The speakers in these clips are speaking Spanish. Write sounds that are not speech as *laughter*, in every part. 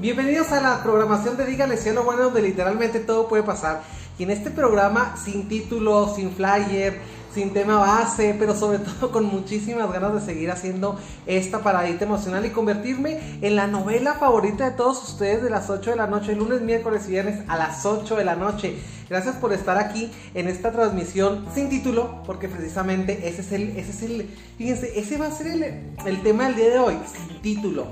Bienvenidos a la programación de Dígale Cielo Bueno, donde literalmente todo puede pasar. Y en este programa, sin título, sin flyer, sin tema base, pero sobre *laughs* todo con muchísimas ganas de seguir haciendo esta paradita emocional y convertirme en la novela favorita de todos ustedes de las 8 de la noche, lunes, miércoles y viernes a las 8 de la noche. Gracias por estar aquí en esta transmisión sin título, porque precisamente ese es el, ese es el, fíjense, ese va a ser el, el tema del día de hoy, sin título.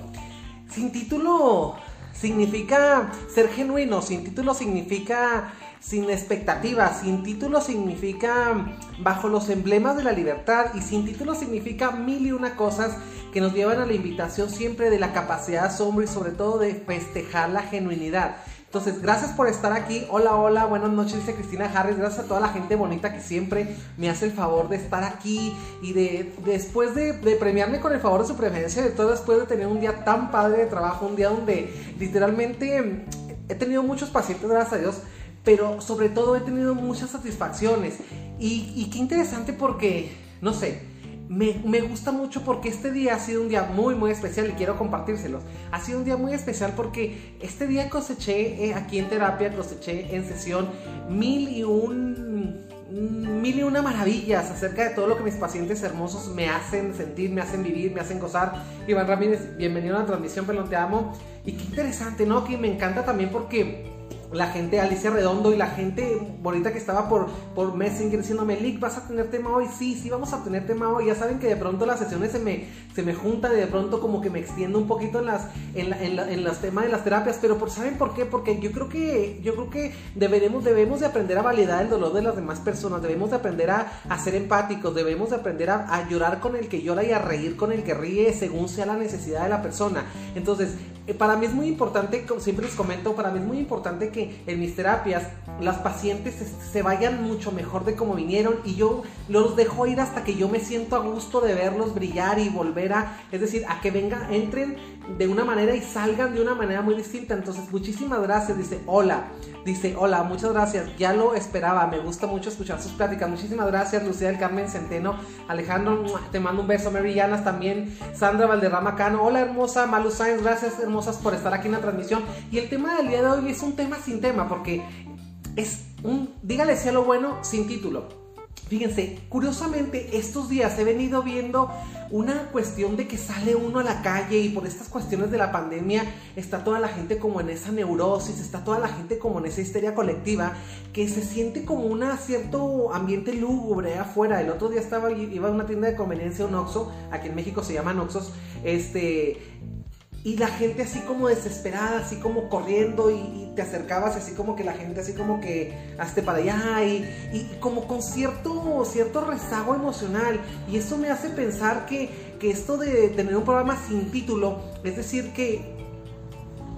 Sin título significa ser genuino, sin título significa sin expectativas, sin título significa bajo los emblemas de la libertad y sin título significa mil y una cosas que nos llevan a la invitación siempre de la capacidad de asombro y sobre todo de festejar la genuinidad. Entonces, gracias por estar aquí. Hola, hola, buenas noches, dice Cristina Harris. Gracias a toda la gente bonita que siempre me hace el favor de estar aquí y de después de, premiarme con el favor de su preferencia, de todo después de tener un día tan padre de trabajo, un día donde literalmente he tenido muchos pacientes, gracias a Dios, pero sobre todo he tenido muchas satisfacciones. Y qué interesante porque, no sé, me, gusta mucho porque este día ha sido un día muy, muy especial y quiero compartírselos. Ha sido un día muy especial porque este día coseché eh, aquí en terapia, coseché en sesión mil y un mil y una maravillas acerca de todo lo que mis pacientes hermosos me hacen sentir, me hacen vivir, me hacen gozar. Iván Ramírez, bienvenido a la transmisión, Pelón, te amo. Y qué interesante, ¿no? Que me encanta también porque la gente, Alicia Redondo y la gente bonita que estaba por, por Messenger diciéndome, Lick, ¿vas a tener tema hoy? Sí, sí, vamos a tener tema hoy. Ya saben que de pronto las sesiones se me, se me juntan y de pronto como que me extiendo un poquito en, las, en, en, los temas de las terapias. Pero por, ¿saben por qué? Porque yo creo que, yo creo que deberemos, debemos de aprender a validar el dolor de las demás personas. Debemos de aprender a, a ser empáticos. Debemos de aprender a, a llorar con el que llora y a reír con el que ríe según sea la necesidad de la persona. Entonces, eh, para mí es muy importante, como siempre les comento, para mí es muy importante que en mis terapias las pacientes se, vayan mucho mejor de como vinieron y yo los dejo ir hasta que yo me siento a gusto de verlos brillar y volver a, es decir, a que vengan, entren de una manera y salgan de una manera muy distinta. Entonces, muchísimas gracias. Dice, hola. Dice, hola, muchas gracias. Ya lo esperaba. Me gusta mucho escuchar sus pláticas. Muchísimas gracias, Lucía del Carmen Centeno. Alejandro, te mando un beso. Mary Llanas también. Sandra Valderrama Cano. Hola, hermosa. Malu Sainz, gracias, hermosas, por estar aquí en la transmisión. Y el tema del día de hoy es un tema sin tema, porque es un, dígale sea lo bueno, sin título. Fíjense, curiosamente estos días he venido viendo una cuestión de que sale uno a la calle y por estas cuestiones de la pandemia está toda la gente como en esa neurosis, está toda la gente como en esa histeria colectiva que se siente como un cierto ambiente lúgubre afuera. El otro día estaba, iba a una tienda de conveniencia, un Oxxo, aquí en México se llaman Oxxos, este y la gente así como desesperada, así como corriendo y, te acercabas así como que la gente así como que hazte para allá y, y, como con cierto, cierto rezago emocional. Y eso me hace pensar que, que esto de tener un programa sin título, es decir, que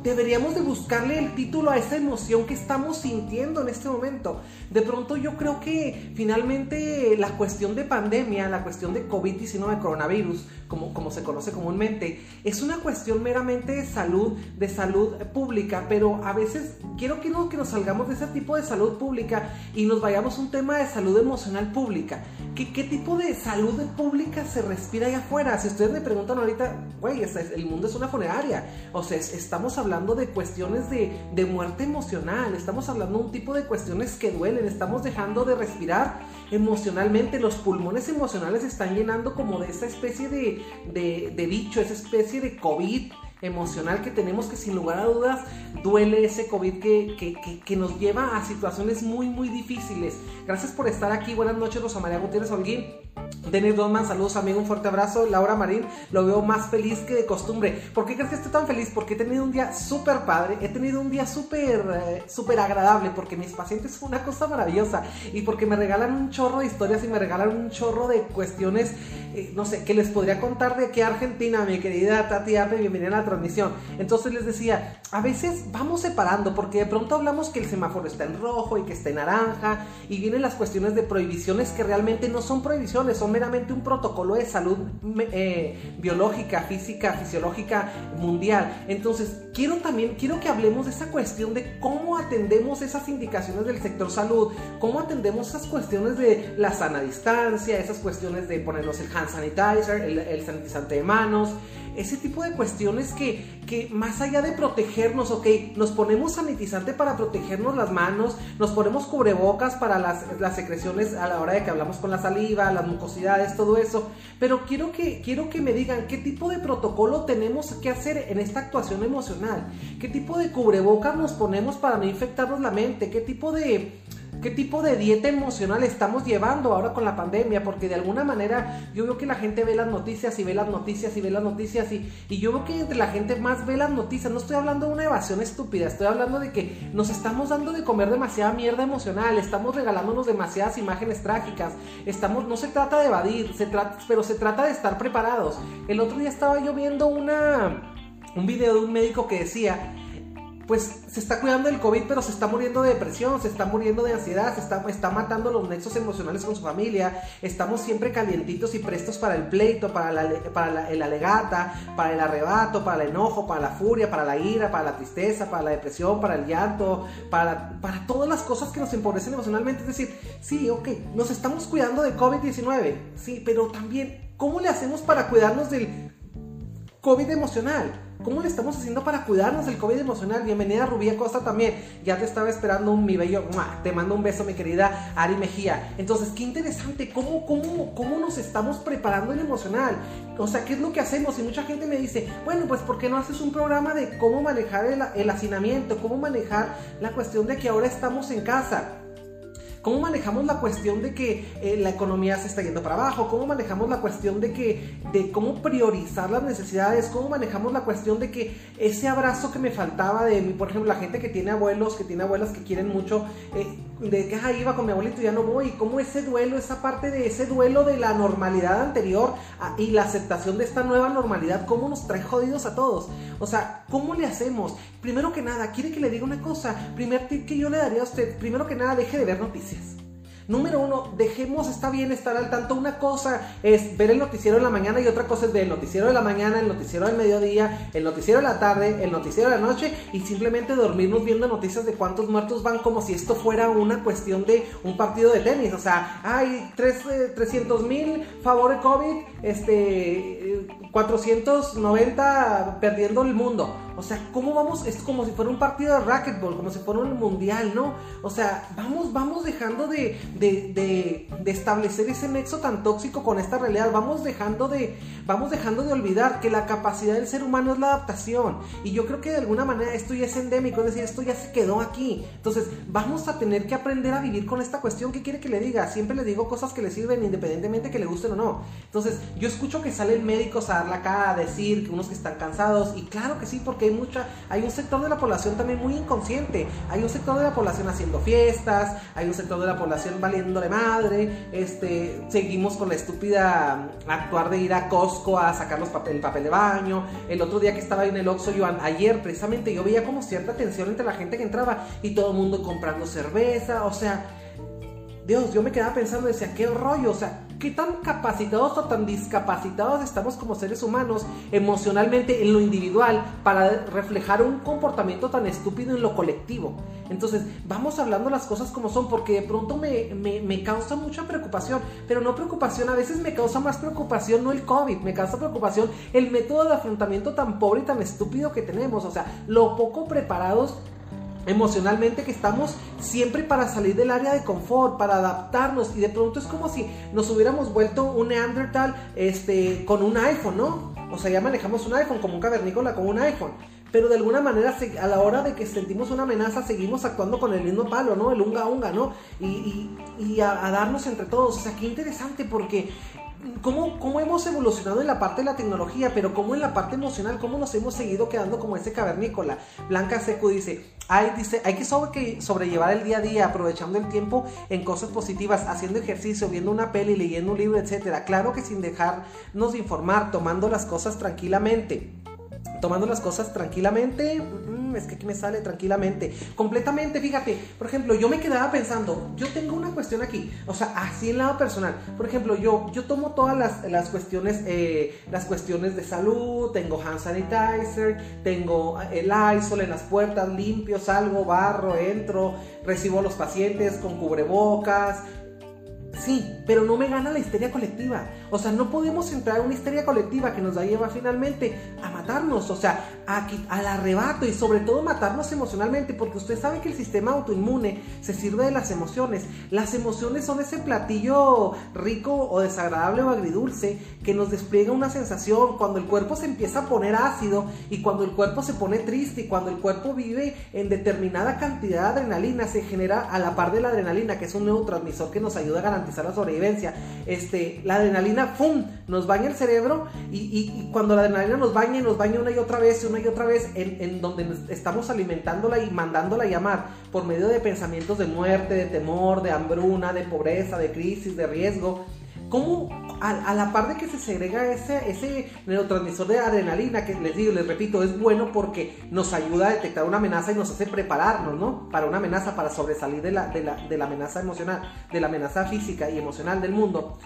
deberíamos de buscarle el título a esa emoción que estamos sintiendo en este momento. De pronto yo creo que finalmente la cuestión de pandemia, la cuestión de COVID-19, coronavirus, como, como se conoce comúnmente, es una cuestión meramente de salud, de salud pública, pero a veces quiero que, no, que nos salgamos de ese tipo de salud pública y nos vayamos a un tema de salud emocional pública. ¿Qué, qué tipo de salud pública se respira allá afuera? Si ustedes me preguntan ahorita, güey, el mundo es una funeraria, o sea, estamos hablando de cuestiones de, de, muerte emocional, estamos hablando de un tipo de cuestiones que duelen, estamos dejando de respirar emocionalmente, los pulmones emocionales están llenando como de esa especie de, de, de bicho, esa especie de COVID emocional que tenemos que sin lugar a dudas duele ese COVID que, que, que, nos lleva a situaciones muy muy difíciles. Gracias por estar aquí, buenas noches Rosa María Gutiérrez Holguín. Denis Donman, saludos amigo, un fuerte abrazo. Laura Marín, lo veo más feliz que de costumbre. ¿Por qué crees que estoy tan feliz? Porque he tenido un día súper padre, he tenido un día súper, eh, súper agradable, porque mis pacientes fue una cosa maravillosa y porque me regalan un chorro de historias y me regalan un chorro de cuestiones, eh, no sé, que les podría contar de qué Argentina, mi querida Tati Ape, bienvenida a transmisión. Entonces les decía, a veces vamos separando, porque de pronto hablamos que el semáforo está en rojo y que está en naranja, y vienen las cuestiones de prohibiciones que realmente no son prohibiciones, son meramente un protocolo de salud eh, biológica, física, fisiológica mundial. Entonces, quiero también, quiero que hablemos de esa cuestión de cómo atendemos esas indicaciones del sector salud, cómo atendemos esas cuestiones de la sana distancia, esas cuestiones de ponernos el hand sanitizer, el, el sanitizante de manos, ese tipo de cuestiones que, que más allá de protegernos, ok, nos ponemos sanitizante para protegernos las manos, nos ponemos cubrebocas para las, las secreciones a la hora de que hablamos con la saliva, las mucosidades, todo eso, pero quiero que, quiero que me digan qué tipo de protocolo tenemos que hacer en esta actuación emocional, qué tipo de cubrebocas nos ponemos para no infectarnos la mente, qué tipo de ¿Qué tipo de dieta emocional estamos llevando ahora con la pandemia? Porque de alguna manera yo veo que la gente ve las noticias y ve las noticias y ve las noticias y, y yo veo que entre la gente más ve las noticias. No estoy hablando de una evasión estúpida, estoy hablando de que nos estamos dando de comer demasiada mierda emocional, estamos regalándonos demasiadas imágenes trágicas, estamos, no se trata de evadir, se trata, pero se trata de estar preparados. El otro día estaba yo viendo una, un video de un médico que decía pues se está cuidando del COVID, pero se está muriendo de depresión, se está muriendo de ansiedad, se está, matando los nexos emocionales con su familia, estamos siempre calientitos y prestos para el pleito, para, la, para el alegata, para el arrebato, para el enojo, para la furia, para la ira, para la tristeza, para la depresión, para el llanto, para, para todas las cosas que nos empobrecen emocionalmente. Es decir, sí, ok, nos estamos cuidando de COVID-19, sí, pero también, ¿cómo le hacemos para cuidarnos del COVID emocional? ¿Cómo le estamos haciendo para cuidarnos del COVID emocional? Bienvenida Rubí Costa también. Ya te estaba esperando un mi bello. Te mando un beso, mi querida Ari Mejía. Entonces, qué interesante. ¿Cómo, cómo, cómo nos estamos preparando en emocional? O sea, ¿qué es lo que hacemos? Y mucha gente me dice, bueno, pues ¿por qué no haces un programa de cómo manejar el, el hacinamiento? ¿Cómo manejar la cuestión de que ahora estamos en casa? ¿Cómo manejamos la cuestión de que eh, la economía se está yendo para abajo? ¿Cómo manejamos la cuestión de que de cómo priorizar las necesidades? ¿Cómo manejamos la cuestión de que ese abrazo que me faltaba de, por ejemplo, la gente que tiene abuelos, que tiene abuelas que quieren mucho, eh, de que ahí iba con mi abuelito y ya no voy? ¿Cómo ese duelo, esa parte de ese duelo de la normalidad anterior ah, y la aceptación de esta nueva normalidad, cómo nos trae jodidos a todos? O sea, ¿cómo le hacemos? Primero que nada, quiere que le diga una cosa. Primer tip que yo le daría a usted, primero que nada, deje de ver noticias. Número uno, dejemos, está bien estar al tanto. Una cosa es ver el noticiero en la mañana y otra cosa es ver el noticiero de la mañana, el noticiero del mediodía, el noticiero de la tarde, el noticiero de la noche y simplemente dormirnos viendo noticias de cuántos muertos van como si esto fuera una cuestión de un partido de tenis. O sea, hay 300 mil favor de COVID, este, 490 perdiendo el mundo. O sea, ¿cómo vamos? Es como si fuera un partido de racquetball, como si fuera un mundial, ¿no? O sea, vamos, vamos dejando de, de, de, establecer ese nexo tan tóxico con esta realidad. Vamos dejando de, vamos dejando de olvidar que la capacidad del ser humano es la adaptación. Y yo creo que de alguna manera esto ya es endémico, es decir, esto ya se quedó aquí. Entonces, vamos a tener que aprender a vivir con esta cuestión. ¿Qué quiere que le diga? Siempre le digo cosas que le sirven independientemente que le gusten o no. Entonces, yo escucho que salen médicos a dar la cara, a decir que unos que están cansados. Y claro que sí, porque hay mucha, hay un sector de la población también muy inconsciente. Hay un sector de la población haciendo fiestas, hay un sector de la población valiéndole madre, este, seguimos con la estúpida actuar de ir a Costco a sacar los papel, el papel de baño. El otro día que estaba en el Oxxo, yo ayer precisamente yo veía como cierta tensión entre la gente que entraba y todo el mundo comprando cerveza, o sea, Dios, yo me quedaba pensando, decía, qué rollo, o sea, qué tan capacitados o tan discapacitados estamos como seres humanos emocionalmente en lo individual para reflejar un comportamiento tan estúpido en lo colectivo. Entonces, vamos hablando las cosas como son, porque de pronto me, me, causa mucha preocupación, pero no preocupación, a veces me causa más preocupación no el COVID, me causa preocupación el método de afrontamiento tan pobre y tan estúpido que tenemos, o sea, lo poco preparados emocionalmente que estamos siempre para salir del área de confort, para adaptarnos y de pronto es como si nos hubiéramos vuelto un Neandertal este, con un iPhone, ¿no? O sea, ya manejamos un iPhone como un cavernícola con un iPhone. Pero de alguna manera, a la hora de que sentimos una amenaza, seguimos actuando con el mismo palo, ¿no? El unga unga, ¿no? Y, a, darnos entre todos. O sea, qué interesante porque cómo, cómo hemos evolucionado en la parte de la tecnología, pero cómo en la parte emocional, cómo nos hemos seguido quedando como ese cavernícola. Blanca Seco dice, hay, dice, hay que, sobre, sobrellevar el día a día, aprovechando el tiempo en cosas positivas, haciendo ejercicio, viendo una peli, leyendo un libro, etc. Claro que sin dejarnos de informar, tomando las cosas tranquilamente tomando las cosas tranquilamente, mm, es que aquí me sale tranquilamente, completamente, fíjate, por ejemplo, yo me quedaba pensando, yo tengo una cuestión aquí, o sea, así en lado personal, por ejemplo, yo, yo tomo todas las, las cuestiones, eh, las cuestiones de salud, tengo hand sanitizer, tengo el ISOL en las puertas, limpio, salgo, barro, entro, recibo a los pacientes con cubrebocas, Sí, pero no me gana la histeria colectiva. O sea, no podemos entrar en una histeria colectiva que nos va a llevar finalmente a matarnos, o sea, al arrebato y sobre todo matarnos emocionalmente, porque usted sabe que el sistema autoinmune se sirve de las emociones. Las emociones son ese platillo rico o desagradable o agridulce que nos despliega una sensación cuando el cuerpo se empieza a poner ácido y cuando el cuerpo se pone triste y cuando el cuerpo vive en determinada cantidad de adrenalina, se genera a la par de la adrenalina, que es un neurotransmisor que nos ayuda a garantizar la sobrevivencia. Este, la adrenalina, ¡pum!, nos baña el cerebro y, cuando la adrenalina nos baña y nos baña una y otra vez, una y otra vez, en, en donde estamos alimentándola y mandándola a llamar por medio de pensamientos de muerte, de temor, de hambruna, de pobreza, de crisis, de riesgo, ¿Cómo a, la par de que se segrega ese, ese neurotransmisor de adrenalina, que les digo, les repito, es bueno porque nos ayuda a detectar una amenaza y nos hace prepararnos, ¿no? Para una amenaza, para sobresalir de la, de la, de la amenaza emocional, de la amenaza física y emocional del mundo.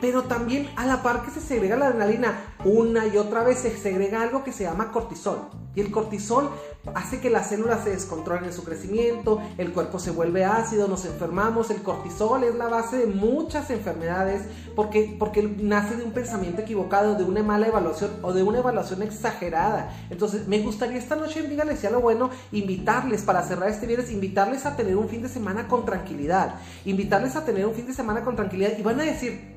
Pero también a la par que se segrega la adrenalina, una y otra vez se segrega algo que se llama cortisol. Y el cortisol hace que las células se descontrolen en su crecimiento, el cuerpo se vuelve ácido, nos enfermamos. El cortisol es la base de muchas enfermedades porque, porque nace de un pensamiento equivocado, de una mala evaluación o de una evaluación exagerada. Entonces, me gustaría esta noche en Dígale sea lo bueno, invitarles para cerrar este viernes, invitarles a tener un fin de semana con tranquilidad, invitarles a tener un fin de semana con tranquilidad y van a decir,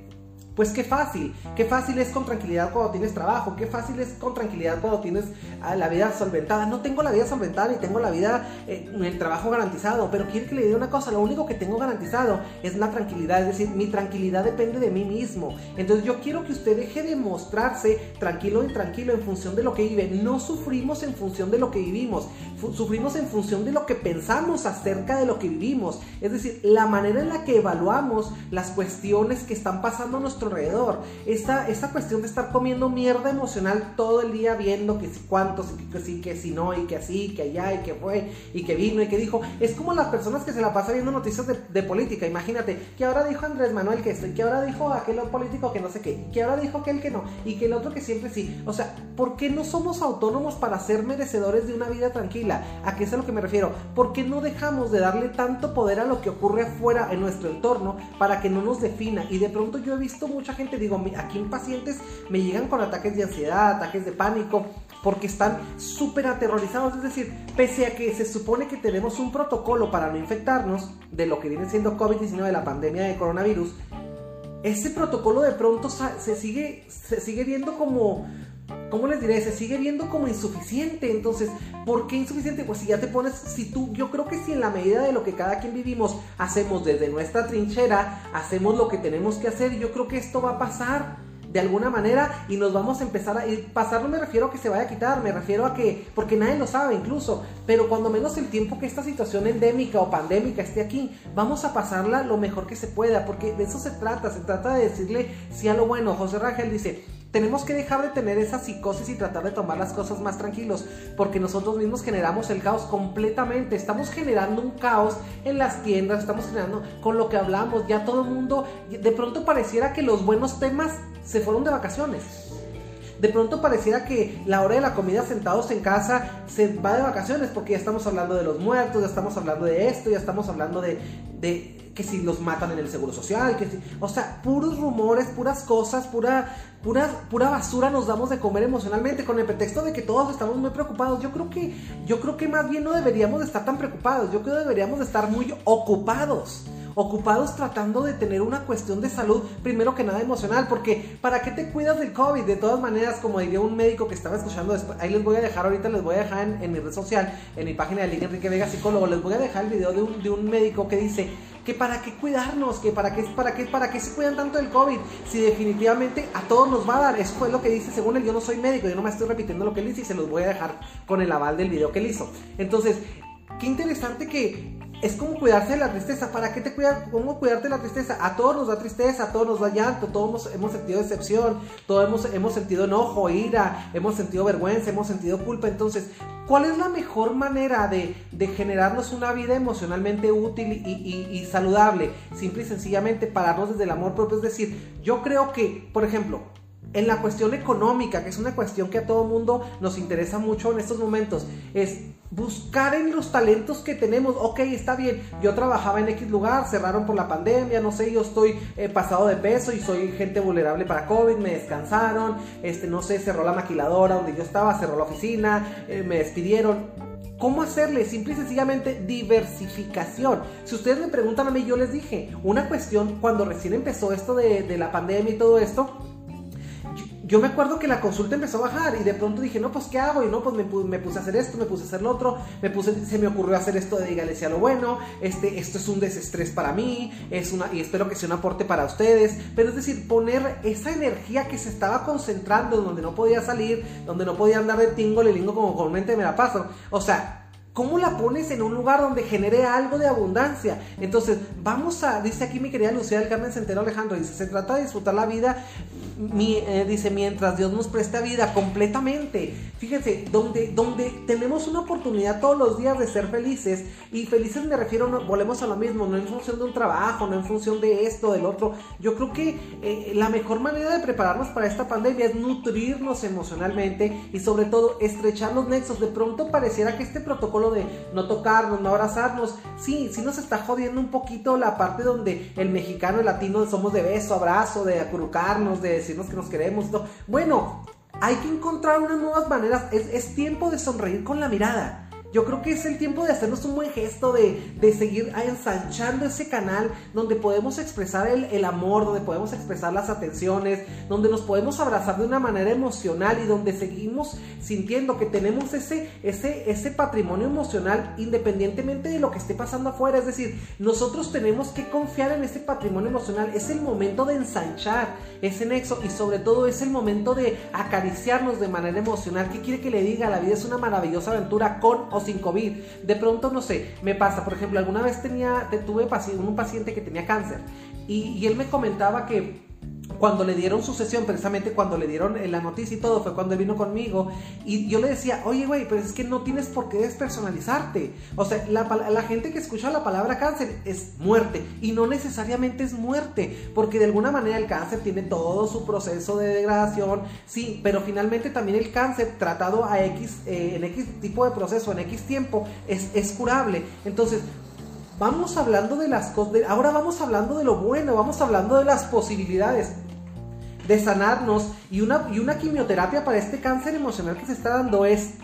pues qué fácil, qué fácil es con tranquilidad cuando tienes trabajo, qué fácil es con tranquilidad cuando tienes ah, la vida solventada. No tengo la vida solventada ni tengo la vida, eh, el trabajo garantizado, pero quiero que le diga una cosa, lo único que tengo garantizado es la tranquilidad, es decir, mi tranquilidad depende de mí mismo. Entonces yo quiero que usted deje de mostrarse tranquilo y tranquilo en función de lo que vive. No sufrimos en función de lo que vivimos, sufrimos en función de lo que pensamos acerca de lo que vivimos. Es decir, la manera en la que evaluamos las cuestiones que están pasando a nuestro alrededor. Esta, esta cuestión de estar comiendo mierda emocional todo el día viendo que si cuántos, que sí, que si no, y que así, que allá, y que fue, y que vino, y que dijo. Es como las personas que se la pasan viendo noticias de, política. Imagínate, que ahora dijo Andrés Manuel que esto, y que ahora dijo aquel político que no sé qué, y que ahora dijo aquel que no, y que el otro que siempre sí. O sea, ¿por qué no somos autónomos para ser merecedores de una vida tranquila? ¿A qué es a lo que me refiero? ¿Por qué no dejamos de darle tanto poder a lo que ocurre afuera en nuestro entorno para que no nos defina? Y de pronto yo he visto mucha gente, digo, aquí en pacientes me llegan con ataques de ansiedad, ataques de pánico, porque están súper aterrorizados. Es decir, pese a que se supone que tenemos un protocolo para no infectarnos de lo que viene siendo COVID-19, de la pandemia de coronavirus, ese protocolo de pronto se sigue, se sigue viendo como, ¿cómo les diré? Se sigue viendo como insuficiente. Entonces, ¿por qué insuficiente? Pues si ya te pones, si tú, yo creo que si en la medida de lo que cada quien vivimos hacemos desde nuestra trinchera, hacemos lo que tenemos que hacer, yo creo que esto va a pasar de alguna manera y nos vamos a empezar a. Pasar no me refiero a que se vaya a quitar, me refiero a que, porque nadie lo sabe incluso, pero cuando menos el tiempo que esta situación endémica o pandémica esté aquí, vamos a pasarla lo mejor que se pueda, porque de eso se trata, se trata de decirle sí a lo bueno. José Rangel dice, tenemos que dejar de tener esa psicosis y tratar de tomar las cosas más tranquilos, porque nosotros mismos generamos el caos completamente. Estamos generando un caos en las tiendas, estamos generando con lo que hablamos, ya todo el mundo, de pronto pareciera que los buenos temas se fueron de vacaciones. De pronto pareciera que la hora de la comida sentados en casa se va de vacaciones porque ya estamos hablando de los muertos, ya estamos hablando de esto, ya estamos hablando de, de que si los matan en el seguro social, que si, o sea, puros rumores, puras cosas, pura, pura, pura basura nos damos de comer emocionalmente con el pretexto de que todos estamos muy preocupados. Yo creo que, yo creo que más bien no deberíamos de estar tan preocupados, yo creo que deberíamos de estar muy ocupados ocupados tratando de tener una cuestión de salud, primero que nada emocional, porque ¿para qué te cuidas del COVID? De todas maneras, como diría un médico que estaba escuchando ahí les voy a dejar, ahorita les voy a dejar en, mi red social, en mi página de Liga Enrique Vega Psicólogo, les voy a dejar el video de un, de un médico que dice que para qué cuidarnos, que para qué, para qué, para qué se cuidan tanto del COVID, si definitivamente a todos nos va a dar, eso fue lo que dice según él, yo no soy médico, yo no me estoy repitiendo lo que él dice y se los voy a dejar con el aval del video que él hizo. Entonces, qué interesante que es como cuidarse de la tristeza. ¿Para qué te cuidas? ¿Cómo cuidarte de la tristeza? A todos nos da tristeza, a todos nos da llanto, todos hemos, sentido decepción, todos hemos, hemos, sentido enojo, ira, hemos sentido vergüenza, hemos sentido culpa. Entonces, ¿cuál es la mejor manera de, generarnos una vida emocionalmente útil y, saludable? Simple y sencillamente pararnos desde el amor propio. Es decir, yo creo que, por ejemplo, en la cuestión económica, que es una cuestión que a todo mundo nos interesa mucho en estos momentos, es buscar en los talentos que tenemos. Ok, está bien, yo trabajaba en X lugar, cerraron por la pandemia, no sé, yo estoy eh, pasado de peso y soy gente vulnerable para COVID, me descansaron, este, no sé, cerró la maquiladora donde yo estaba, cerró la oficina, eh, me despidieron. ¿Cómo hacerle? Simple y sencillamente diversificación. Si ustedes me preguntan a mí, yo les dije, una cuestión cuando recién empezó esto de, de la pandemia y todo esto, yo me acuerdo que la consulta empezó a bajar y de pronto dije, no, pues ¿qué hago? Y no, pues me, puse a hacer esto, me puse a hacer lo otro, me puse, se me ocurrió hacer esto de dígale lo bueno, este, esto es un desestrés para mí, es una, y espero que sea un aporte para ustedes, pero es decir, poner esa energía que se estaba concentrando donde no podía salir, donde no podía andar de tingo, le lingo como comúnmente me la paso, o sea, ¿Cómo la pones en un lugar donde genere algo de abundancia? Entonces, vamos a, dice aquí mi querida Lucía del Carmen Centeno Alejandro, dice, se trata de disfrutar la vida eh, dice, mientras Dios nos presta vida completamente. Fíjense, donde, donde tenemos una oportunidad todos los días de ser felices, y felices me refiero, no, volvemos a lo mismo, no en función de un trabajo, no en función de esto, del otro. Yo creo que eh, la mejor manera de prepararnos para esta pandemia es nutrirnos emocionalmente y sobre todo estrechar los nexos. De pronto pareciera que este protocolo de no tocarnos, no abrazarnos, sí, sí nos está jodiendo un poquito la parte donde el mexicano, el latino somos de beso, abrazo, de acurrucarnos, de que nos queremos. Bueno, hay que encontrar unas nuevas maneras. Es tiempo de sonreír con la mirada. Yo creo que es el tiempo de hacernos un buen gesto, de, de seguir ensanchando ese canal donde podemos expresar el, el, amor, donde podemos expresar las atenciones, donde nos podemos abrazar de una manera emocional y donde seguimos sintiendo que tenemos ese, ese, ese patrimonio emocional independientemente de lo que esté pasando afuera. Es decir, nosotros tenemos que confiar en ese patrimonio emocional. Es el momento de ensanchar ese nexo y sobre todo es el momento de acariciarnos de manera emocional. ¿Qué quiere que le diga? La vida es una maravillosa aventura con o sin COVID. De pronto, no sé, me pasa, por ejemplo, alguna vez tenía, tuve un paciente que tenía cáncer y, él me comentaba que cuando le dieron su sesión, precisamente cuando le dieron la noticia y todo, fue cuando él vino conmigo. Y yo le decía, oye, güey, pero es que no tienes por qué despersonalizarte. O sea, la, gente que escucha la palabra cáncer es muerte. Y no necesariamente es muerte, porque de alguna manera el cáncer tiene todo su proceso de degradación. Sí, pero finalmente también el cáncer tratado a X, eh, en X tipo de proceso, en X tiempo, es, es curable. Entonces, vamos hablando de las cosas, ahora vamos hablando de lo bueno, vamos hablando de las posibilidades de sanarnos y una, y una quimioterapia para este cáncer emocional que se está dando es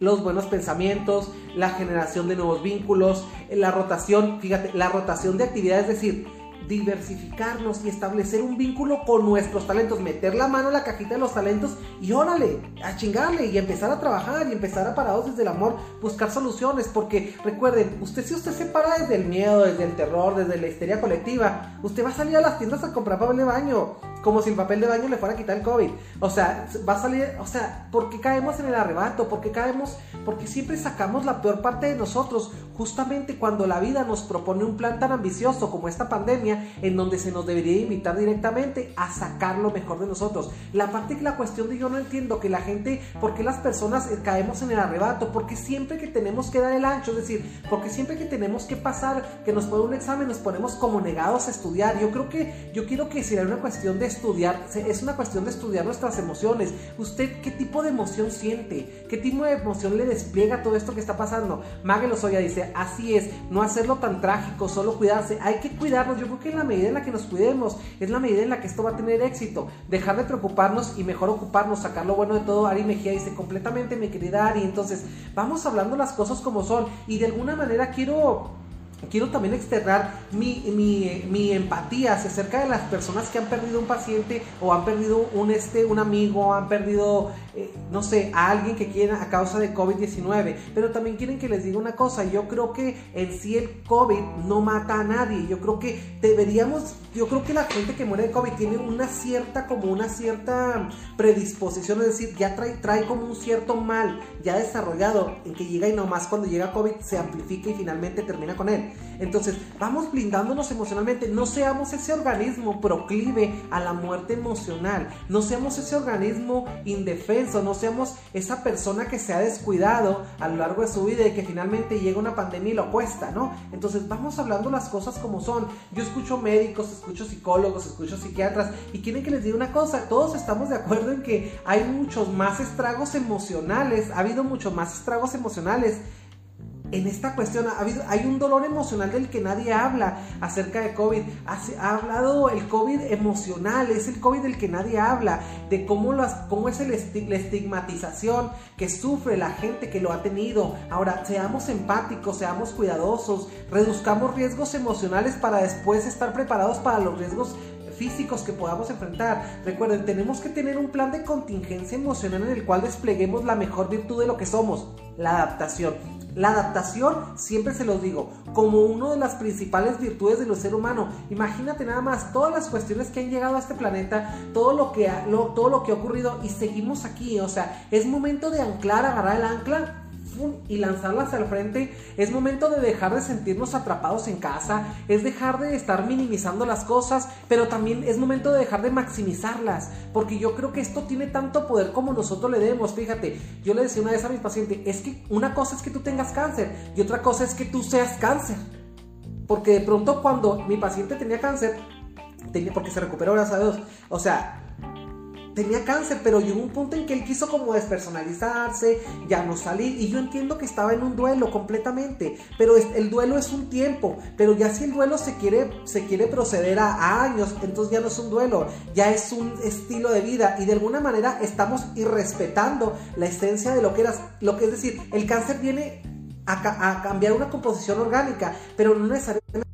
los buenos pensamientos, la generación de nuevos vínculos, la rotación, fíjate, la rotación de actividades, es decir, diversificarnos y establecer un vínculo con nuestros talentos, meter la mano en la cajita de los talentos y órale, a chingarle y empezar a trabajar y empezar a parados desde el amor, buscar soluciones, porque recuerden, usted si usted se para desde el miedo, desde el terror, desde la histeria colectiva, usted va a salir a las tiendas a comprar papel de baño, como si el papel de baño le fuera a quitar el COVID. O sea, va a salir, o sea, ¿por qué caemos en el arrebato? ¿Por qué caemos? Porque siempre sacamos la peor parte de nosotros, justamente cuando la vida nos propone un plan tan ambicioso como esta pandemia, en donde se nos debería invitar directamente a sacar lo mejor de nosotros. La parte que la cuestión de yo no entiendo que la gente, ¿por qué las personas eh, caemos en el arrebato? Porque siempre que tenemos que dar el ancho, es decir, porque siempre que tenemos que pasar, que nos pone un examen, nos ponemos como negados a estudiar. Yo creo que, yo quiero que sea una cuestión de estudiar, es una cuestión de estudiar nuestras emociones. ¿Usted qué tipo de emoción siente? ¿Qué tipo de emoción le despliega todo esto que está pasando? Mague Lozoya dice, así es, no hacerlo tan trágico, solo cuidarse. Hay que cuidarnos, yo creo que en la medida en la que nos cuidemos, es la medida en la que esto va a tener éxito. Dejar de preocuparnos y mejor ocuparnos, sacar lo bueno de todo. Ari Mejía dice, completamente mi querida Ari. Entonces, vamos hablando las cosas como son y de alguna manera quiero quiero también externar mi, mi, empatía acerca de las personas que han perdido un paciente o han perdido un, este, un amigo, han perdido, eh, no sé, a alguien que quiera a causa de COVID-19. Pero también quieren que les diga una cosa, yo creo que en sí el COVID no mata a nadie. Yo creo que deberíamos, yo creo que la gente que muere de COVID tiene una cierta, como una cierta predisposición, es decir, ya trae, trae como un cierto mal ya desarrollado en que llega y nomás cuando llega COVID se amplifica y finalmente termina con él. Entonces, vamos blindándonos emocionalmente. No seamos ese organismo proclive a la muerte emocional. No seamos ese organismo indefenso. No seamos esa persona que se ha descuidado a lo largo de su vida y que finalmente llega una pandemia y lo cuesta, ¿no? Entonces, vamos hablando las cosas como son. Yo escucho médicos, escucho psicólogos, escucho psiquiatras y quieren que les diga una cosa. Todos estamos de acuerdo en que hay muchos más estragos emocionales. Ha habido muchos más estragos emocionales en esta cuestión ha hay un dolor emocional del que nadie habla acerca de COVID. Ha, hablado el COVID emocional, es el COVID del que nadie habla, de cómo, es el la estigmatización que sufre la gente que lo ha tenido. Ahora, seamos empáticos, seamos cuidadosos, reduzcamos riesgos emocionales para después estar preparados para los riesgos físicos que podamos enfrentar. Recuerden, tenemos que tener un plan de contingencia emocional en el cual despleguemos la mejor virtud de lo que somos, la adaptación. La adaptación, siempre se los digo, como una de las principales virtudes del ser humano. Imagínate nada más todas las cuestiones que han llegado a este planeta, todo lo que ha, todo lo que ha ocurrido y seguimos aquí. O sea, es momento de anclar, agarrar el ancla y lanzarlas al frente. Es momento de dejar de sentirnos atrapados en casa, es dejar de estar minimizando las cosas, pero también es momento de dejar de maximizarlas, porque yo creo que esto tiene tanto poder como nosotros le demos. Fíjate, yo le decía una vez a mis pacientes, es que una cosa es que tú tengas cáncer y otra cosa es que tú seas cáncer. Porque de pronto cuando mi paciente tenía cáncer, tenía, porque se recuperó, gracias a Dios, o sea, tenía cáncer, pero llegó un punto en que él quiso como despersonalizarse, ya no salir, y yo entiendo que estaba en un duelo completamente, pero el duelo es un tiempo, pero ya si el duelo se quiere, se quiere proceder a, años, entonces ya no es un duelo, ya es un estilo de vida, y de alguna manera estamos irrespetando la esencia de lo que eras, lo que es decir, el cáncer viene a, a cambiar una composición orgánica, pero no necesariamente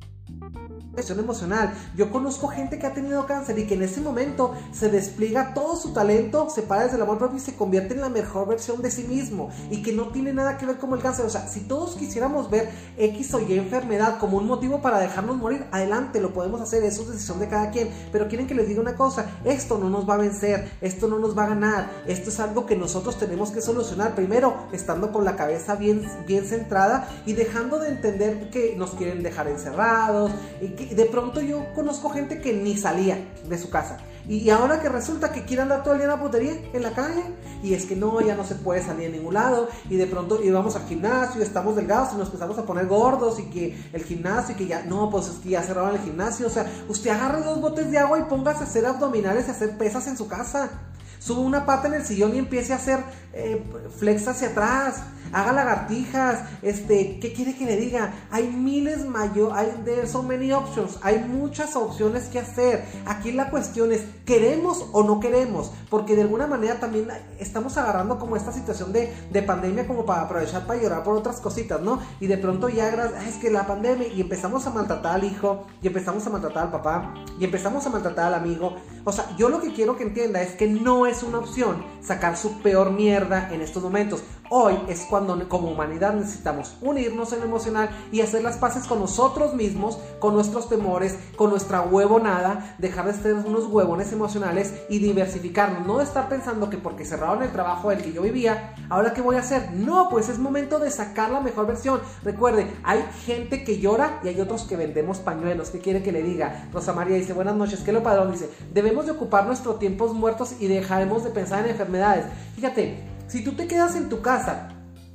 emocional. Yo conozco gente que ha tenido cáncer y que en ese momento se despliega todo su talento, se para desde el amor propio y se convierte en la mejor versión de sí mismo y que no tiene nada que ver con el cáncer. O sea, si todos quisiéramos ver X o Y enfermedad como un motivo para dejarnos morir, adelante, lo podemos hacer, eso es decisión de cada quien. Pero quieren que les diga una cosa, esto no nos va a vencer, esto no nos va a ganar, esto es algo que nosotros tenemos que solucionar primero, estando con la cabeza bien, bien centrada y dejando de entender que nos quieren dejar encerrados y que de pronto yo conozco gente que ni salía de su casa. Y ahora que resulta que quiere andar todo el día en la putería, en la calle, y es que no, ya no se puede salir a ningún lado, y de pronto íbamos al gimnasio, estamos delgados y nos empezamos a poner gordos, y que el gimnasio, y que ya, no, pues es que ya cerraron el gimnasio, o sea, usted agarre dos botes de agua y póngase a hacer abdominales y hacer pesas en su casa. Sube una pata en el sillón y empiece a hacer eh, flex hacia atrás haga lagartijas, este, ¿qué quiere que le diga? Hay miles mayor, hay there so many options, hay muchas opciones que hacer. Aquí la cuestión es, ¿queremos o no queremos? Porque de alguna manera también estamos agarrando como esta situación de, de pandemia como para aprovechar para llorar por otras cositas, ¿no? Y de pronto ya es que la pandemia y empezamos a maltratar al hijo, y empezamos a maltratar al papá, y empezamos a maltratar al amigo. O sea, yo lo que quiero que entienda es que no es una opción sacar su peor mierda en estos momentos. Hoy es cuando como humanidad necesitamos unirnos en lo emocional y hacer las paces con nosotros mismos, con nuestros temores, con nuestra huevonada, dejar de ser unos huevones emocionales y diversificarnos. No estar pensando que porque cerraron el trabajo del que yo vivía, ahora qué voy a hacer. No, pues es momento de sacar la mejor versión. Recuerde, hay gente que llora y hay otros que vendemos pañuelos. ¿Qué quiere que le diga? Rosa María dice, buenas noches. ¿Qué lo padrón? Dice, debemos de ocupar nuestros tiempos muertos y dejaremos de pensar en enfermedades. Fíjate, si tú te quedas en tu casa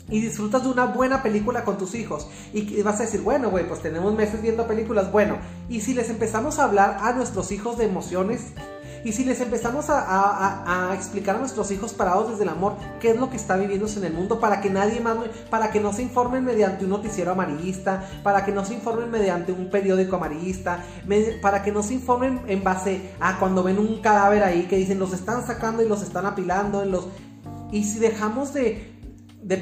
y disfrutas de una buena película con tus hijos y vas a decir, bueno, güey, pues tenemos meses viendo películas, bueno, y si les empezamos a hablar a nuestros hijos de emociones, y si les empezamos a, explicar a nuestros hijos parados desde el amor qué es lo que está viviéndose en el mundo para que nadie más, para que no se informen mediante un noticiero amarillista, para que no se informen mediante un periódico amarillista, para que no se informen en base a cuando ven un cadáver ahí que dicen los están sacando y los están apilando en los y si dejamos de,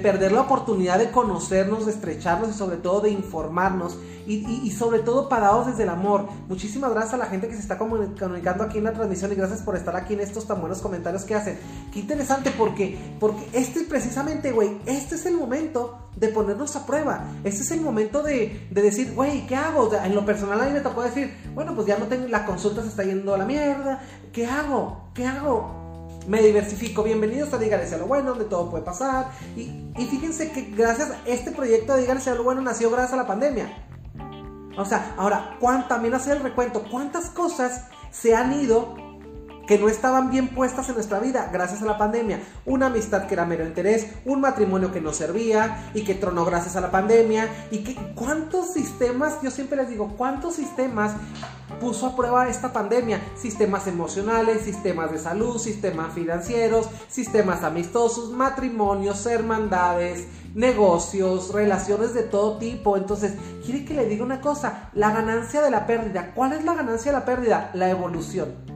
perder la oportunidad de conocernos, de estrecharnos y sobre todo de informarnos y, sobre todo parados desde el amor. Muchísimas gracias a la gente que se está comunicando aquí en la transmisión y gracias por estar aquí en estos tan buenos comentarios que hacen. Qué interesante porque, porque este precisamente, güey, este es el momento de ponernos a prueba. Este es el momento de, de decir, güey, ¿qué hago? en lo personal a mí me tocó decir, bueno, pues ya no tengo, la consulta se está yendo a la mierda. ¿Qué hago? ¿Qué hago? Me diversifico. Bienvenidos a Dígale a lo bueno, donde todo puede pasar. Y, fíjense que gracias a este proyecto de Dígale a lo bueno nació gracias a la pandemia. O sea, ahora, también hacer el recuento, ¿cuántas cosas se han ido que no estaban bien puestas en nuestra vida gracias a la pandemia. Una amistad que era mero interés, un matrimonio que no servía y que tronó gracias a la pandemia. Y que cuántos sistemas, yo siempre les digo, cuántos sistemas puso a prueba esta pandemia. Sistemas emocionales, sistemas de salud, sistemas financieros, sistemas amistosos, matrimonios, hermandades, negocios, relaciones de todo tipo. Entonces, quiere que le diga una cosa, la ganancia de la pérdida. ¿Cuál es la ganancia de la pérdida? La evolución.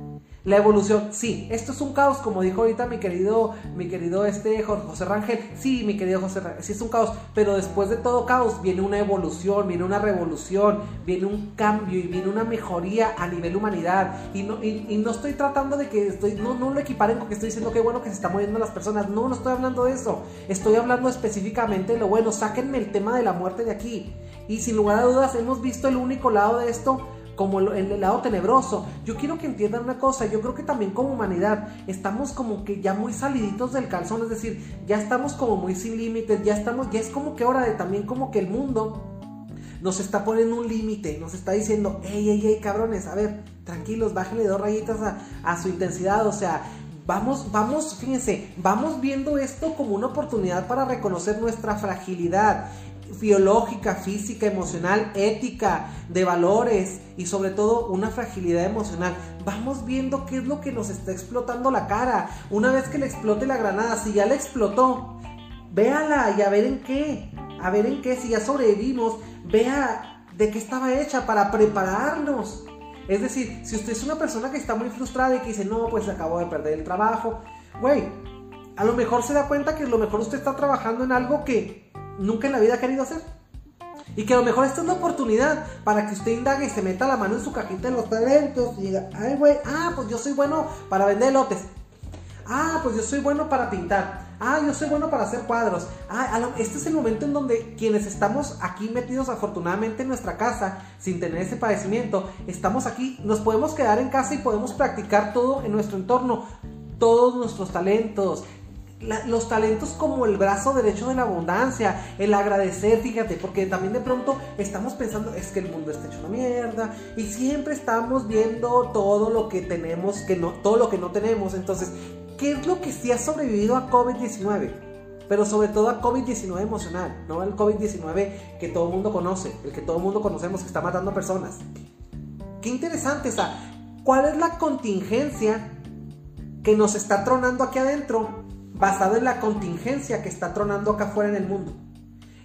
La evolución, sí, esto es un caos, como dijo ahorita mi querido, mi querido este José Rangel. Sí, mi querido José Rangel, sí es un caos, pero después de todo caos viene una evolución, viene una revolución, viene un cambio y viene una mejoría a nivel humanidad. Y no, y, no estoy tratando de que estoy, no, no lo equiparen con que estoy diciendo que bueno que se están muriendo las personas. No, no estoy hablando de eso. Estoy hablando específicamente de lo bueno. Sáquenme el tema de la muerte de aquí. Y sin lugar a dudas, hemos visto el único lado de esto como el, lado tenebroso. Yo quiero que entiendan una cosa, yo creo que también como humanidad estamos como que ya muy saliditos del calzón, es decir, ya estamos como muy sin límites, ya estamos, ya es como que hora de también como que el mundo nos está poniendo un límite, nos está diciendo, hey, hey, hey, cabrones, a ver, tranquilos, bájenle dos rayitas a, a su intensidad, o sea, vamos, vamos, fíjense, vamos viendo esto como una oportunidad para reconocer nuestra fragilidad biológica, física, emocional, ética, de valores y sobre todo una fragilidad emocional. Vamos viendo qué es lo que nos está explotando la cara. Una vez que le explote la granada, si ya le explotó, véala y a ver en qué. A ver en qué, si ya sobrevivimos, vea de qué estaba hecha para prepararnos. Es decir, si usted es una persona que está muy frustrada y que dice, no, pues acabo de perder el trabajo, güey, a lo mejor se da cuenta que a lo mejor usted está trabajando en algo que nunca en la vida ha querido hacer. Y que a lo mejor esta es la oportunidad para que usted indague y se meta la mano en su cajita de los talentos y diga, ay güey, ah, pues yo soy bueno para vender lotes. Ah, pues yo soy bueno para pintar. Ah, yo soy bueno para hacer cuadros. Ah, este es el momento en donde quienes estamos aquí metidos afortunadamente en nuestra casa, sin tener ese padecimiento, estamos aquí, nos podemos quedar en casa y podemos practicar todo en nuestro entorno. Todos nuestros talentos, los talentos como el brazo derecho de la abundancia, el agradecer, fíjate, porque también de pronto estamos pensando, es que el mundo está hecho una mierda y siempre estamos viendo todo lo que tenemos, que no, todo lo que no tenemos. Entonces, ¿qué es lo que sí ha sobrevivido a COVID-19? Pero sobre todo a COVID-19 emocional, no al COVID-19 que todo el mundo conoce, el que todo el mundo conocemos que está matando personas. Qué interesante, esa ¿cuál es la contingencia que nos está tronando aquí adentro basado en la contingencia que está tronando acá afuera en el mundo.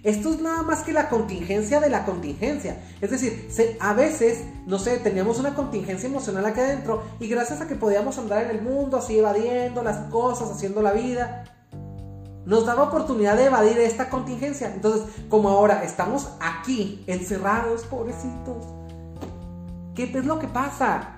Esto es nada más que la contingencia de la contingencia. Es decir, a veces, no sé, teníamos una contingencia emocional acá adentro y gracias a que podíamos andar en el mundo así evadiendo las cosas, haciendo la vida, nos daba oportunidad de evadir esta contingencia. Entonces, como ahora estamos aquí, encerrados, pobrecitos, ¿qué es lo que pasa?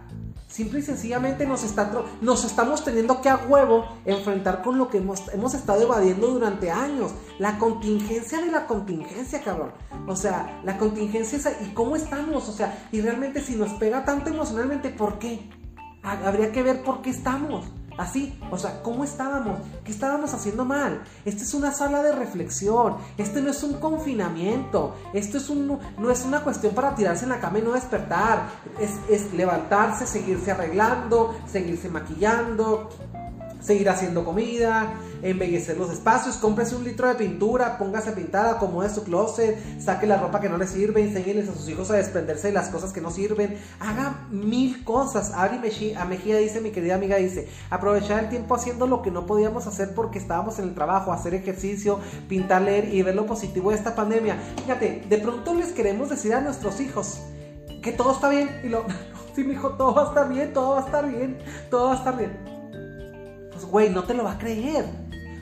Simple y sencillamente nos, está, nos estamos teniendo que a huevo enfrentar con lo que hemos, hemos estado evadiendo durante años. La contingencia de la contingencia, cabrón. O sea, la contingencia es... ¿Y cómo estamos? O sea, y realmente si nos pega tanto emocionalmente, ¿por qué? Habría que ver por qué estamos. Así, o sea, ¿cómo estábamos? ¿Qué estábamos haciendo mal? Esta es una sala de reflexión. Este no es un confinamiento. Esto es un, no es una cuestión para tirarse en la cama y no despertar. Es, es levantarse, seguirse arreglando, seguirse maquillando, seguir haciendo comida, embellecer los espacios, cómprese un litro de pintura, póngase a pintar, acomode su closet, saque la ropa que no le sirve, enséñeles a sus hijos a desprenderse de las cosas que no sirven, haga mil cosas. Ari Mejía, Mejía dice, mi querida amiga dice, aprovechar el tiempo haciendo lo que no podíamos hacer porque estábamos en el trabajo, hacer ejercicio, pintar, leer y ver lo positivo de esta pandemia. Fíjate, de pronto les queremos decir a nuestros hijos que todo está bien y lo... *laughs* Sí, mi hijo, todo va a estar bien, todo va a estar bien, todo va a estar bien pues güey, no te lo va a creer.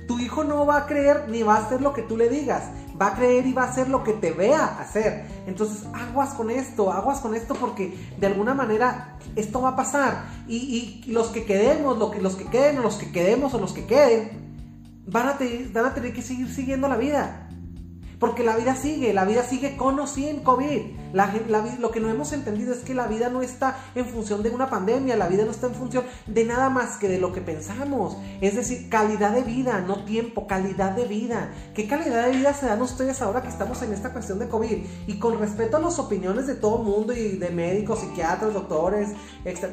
Tu hijo no va a creer ni va a hacer lo que tú le digas. Va a creer y va a hacer lo que te vea hacer. Entonces, aguas con esto, aguas con esto porque de alguna manera esto va a pasar. Y, los que quedemos, lo que, los que queden, o los que quedemos o los que queden, van a tener que seguir siguiendo la vida. Porque la vida sigue, la vida sigue con o sin COVID. lo que no hemos entendido es que la vida no está en función de una pandemia, la vida no está en función de nada más que de lo que pensamos. Es decir, calidad de vida, no tiempo, calidad de vida. ¿Qué calidad de vida se dan ustedes ahora que estamos en esta cuestión de COVID? Y con respeto a las opiniones de todo mundo y de médicos, psiquiatras, doctores,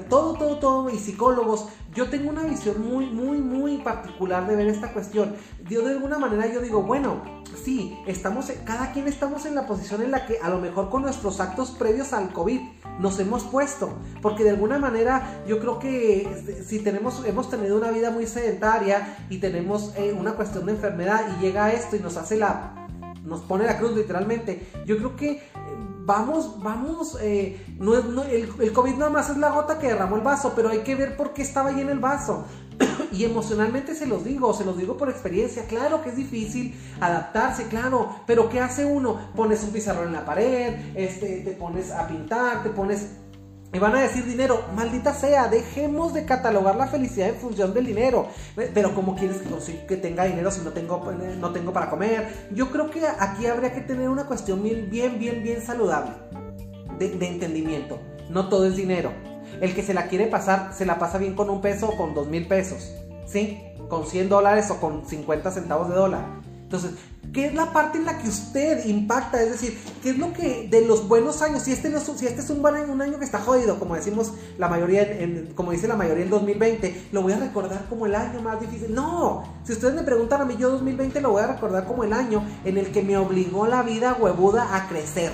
todo, todo, todo, y psicólogos, yo tengo una visión muy, muy, muy particular de ver esta cuestión. Yo de alguna manera yo digo, bueno, sí, estamos, cada quien estamos en la posición en la que a lo mejor con nuestros actos previos al COVID nos hemos puesto, porque de alguna manera yo creo que este, si tenemos, hemos tenido una vida muy sedentaria y tenemos eh, una cuestión de enfermedad y llega esto y nos hace la, nos pone la cruz literalmente, yo creo que eh, vamos, vamos, eh, no, el, el, COVID nada más es la gota que derramó el vaso, pero hay que ver por qué estaba en el vaso. Y emocionalmente se los digo, se los digo por experiencia, claro que es difícil adaptarse, claro, pero ¿qué hace uno? Pones un pizarrón en la pared, este, te pones a pintar, te pones y van a decir dinero, maldita sea, dejemos de catalogar la felicidad en función del dinero. Pero ¿cómo quieres que tenga dinero si no tengo, no tengo para comer? Yo creo que aquí habría que tener una cuestión bien, bien, bien, bien saludable de, de entendimiento. No todo es dinero. El que se la quiere pasar, se la pasa bien con un peso o con dos mil pesos. ¿Sí? Con 100 dólares o con 50 centavos de dólar. Entonces, ¿qué es la parte en la que usted impacta? Es decir, ¿qué es lo que de los buenos años? Si este, no, si este es un año, un año que está jodido, como decimos la mayoría, como dice la mayoría en 2020, lo voy a recordar como el año más difícil. No, si ustedes me preguntan a mí, yo 2020 lo voy a recordar como el año en el que me obligó la vida huevuda a crecer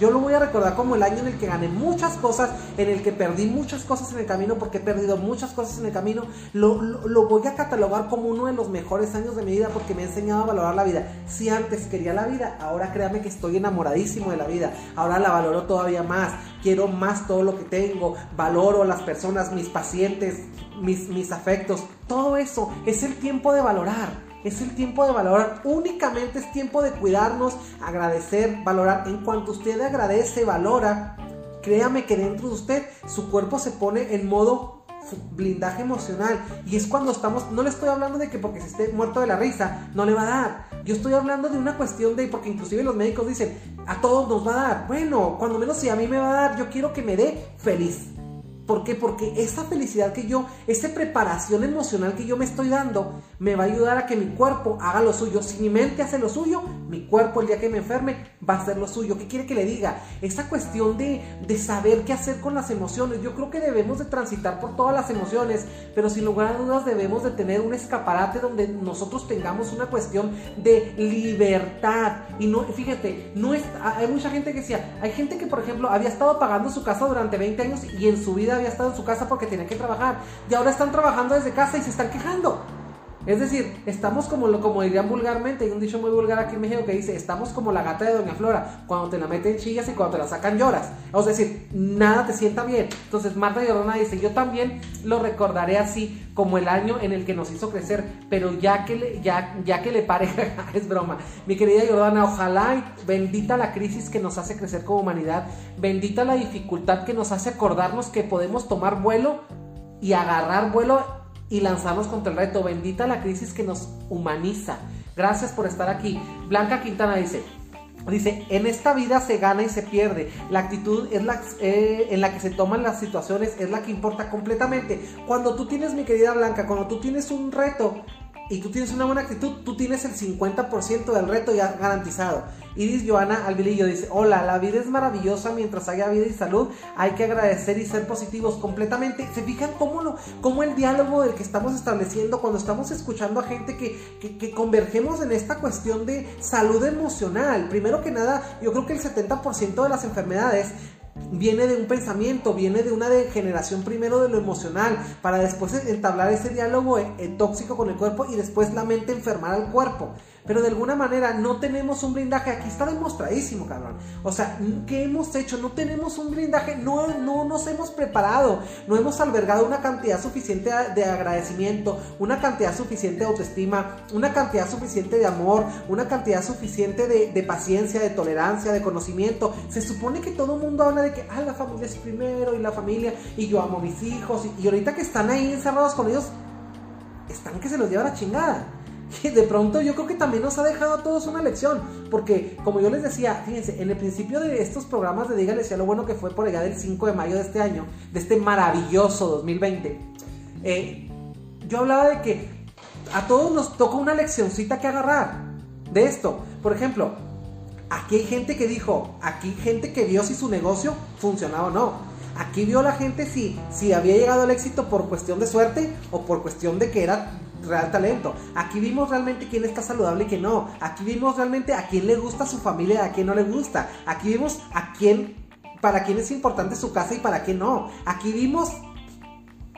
yo lo voy a recordar como el año en el que gané muchas cosas, en el que perdí muchas cosas en el camino, porque he perdido muchas cosas en el camino. Lo, lo, voy a catalogar como uno de los mejores años de mi vida porque me ha enseñado a valorar la vida. Si antes quería la vida, ahora créame que estoy enamoradísimo de la vida. Ahora la valoro todavía más. Quiero más todo lo que tengo. Valoro las personas, mis pacientes, mis, mis afectos. Todo eso es el tiempo de valorar. Es el tiempo de valorar. Únicamente es tiempo de cuidarnos, agradecer, valorar. En cuanto usted agradece, valora, créame que dentro de usted su cuerpo se pone en modo blindaje emocional. Y es cuando estamos, no le estoy hablando de que porque se esté muerto de la risa, no le va a dar. Yo estoy hablando de una cuestión de, porque inclusive los médicos dicen, a todos nos va a dar. Bueno, cuando menos si a mí me va a dar, yo quiero que me dé feliz. ¿Por qué? Porque esa felicidad que yo, esa preparación emocional que yo me estoy dando, me va a ayudar a que mi cuerpo haga lo suyo. Si mi mente hace lo suyo, mi cuerpo el día que me enferme va a hacer lo suyo. ¿Qué quiere que le diga? Esa cuestión de, de saber qué hacer con las emociones. Yo creo que debemos de transitar por todas las emociones, pero sin lugar a dudas debemos de tener un escaparate donde nosotros tengamos una cuestión de libertad. Y no, fíjate, no es, hay mucha gente que decía, hay gente que por ejemplo había estado pagando su casa durante 20 años y en su vida había estado en su casa porque tenía que trabajar y ahora están trabajando desde casa y se están quejando. Es decir, estamos como, como dirían vulgarmente, hay un dicho muy vulgar aquí en México que dice, estamos como la gata de Doña Flora, cuando te la meten chillas y cuando te la sacan lloras. Es decir, nada te sienta bien. Entonces Marta Jordana dice, yo también lo recordaré así, como el año en el que nos hizo crecer, pero ya que le, ya, ya que le pare, *laughs* es broma. Mi querida Jordana, ojalá y bendita la crisis que nos hace crecer como humanidad, bendita la dificultad que nos hace acordarnos que podemos tomar vuelo y agarrar vuelo y lanzarnos contra el reto. Bendita la crisis que nos humaniza. Gracias por estar aquí. Blanca Quintana dice, Dice, en esta vida se gana y se pierde. La actitud es la, eh, en la que se toman las situaciones es la que importa completamente. Cuando tú tienes, mi querida Blanca, cuando tú tienes un reto, y tú tienes una buena actitud, tú tienes el 50% del reto ya garantizado. Iris Joana Alvilillo dice, hola, la vida es maravillosa mientras haya vida y salud, hay que agradecer y ser positivos completamente. ¿Se fijan cómo, lo, cómo el diálogo del que estamos estableciendo cuando estamos escuchando a gente que, que, que convergemos en esta cuestión de salud emocional? Primero que nada, yo creo que el 70% de las enfermedades viene de un pensamiento, viene de una degeneración primero de lo emocional, para después entablar ese diálogo eh, tóxico con el cuerpo y después la mente enfermar al cuerpo pero de alguna manera no tenemos un blindaje. Aquí está demostradísimo, cabrón. O sea, ¿qué hemos hecho? No tenemos un blindaje, no, no nos hemos preparado, no hemos albergado una cantidad suficiente de agradecimiento, una cantidad suficiente de autoestima, una cantidad suficiente de amor, una cantidad suficiente de, paciencia, de tolerancia, de conocimiento. Se supone que todo el mundo habla de que, ah, la familia es primero y la familia, y yo amo a mis hijos, y, y ahorita que están ahí encerrados con ellos, están que se los lleva la chingada. *laughs* de pronto yo creo que también nos ha dejado a todos una lección. Porque, como yo les decía, fíjense, en el principio de estos programas de Dígale a lo bueno que fue por allá del 5 de mayo de este año, de este maravilloso 2020, eh, yo hablaba de que a todos nos toca una leccioncita que agarrar de esto. Por ejemplo, aquí hay gente que dijo, aquí hay gente que vio si su negocio funcionaba o no. Aquí vio la gente si, si había llegado al éxito por cuestión de suerte o por cuestión de que era real talento. Aquí vimos realmente quién está saludable y quién no. Aquí vimos realmente a quién le gusta su familia a quién no le gusta. Aquí vimos a quién, para quién es importante su casa y para quién no. Aquí vimos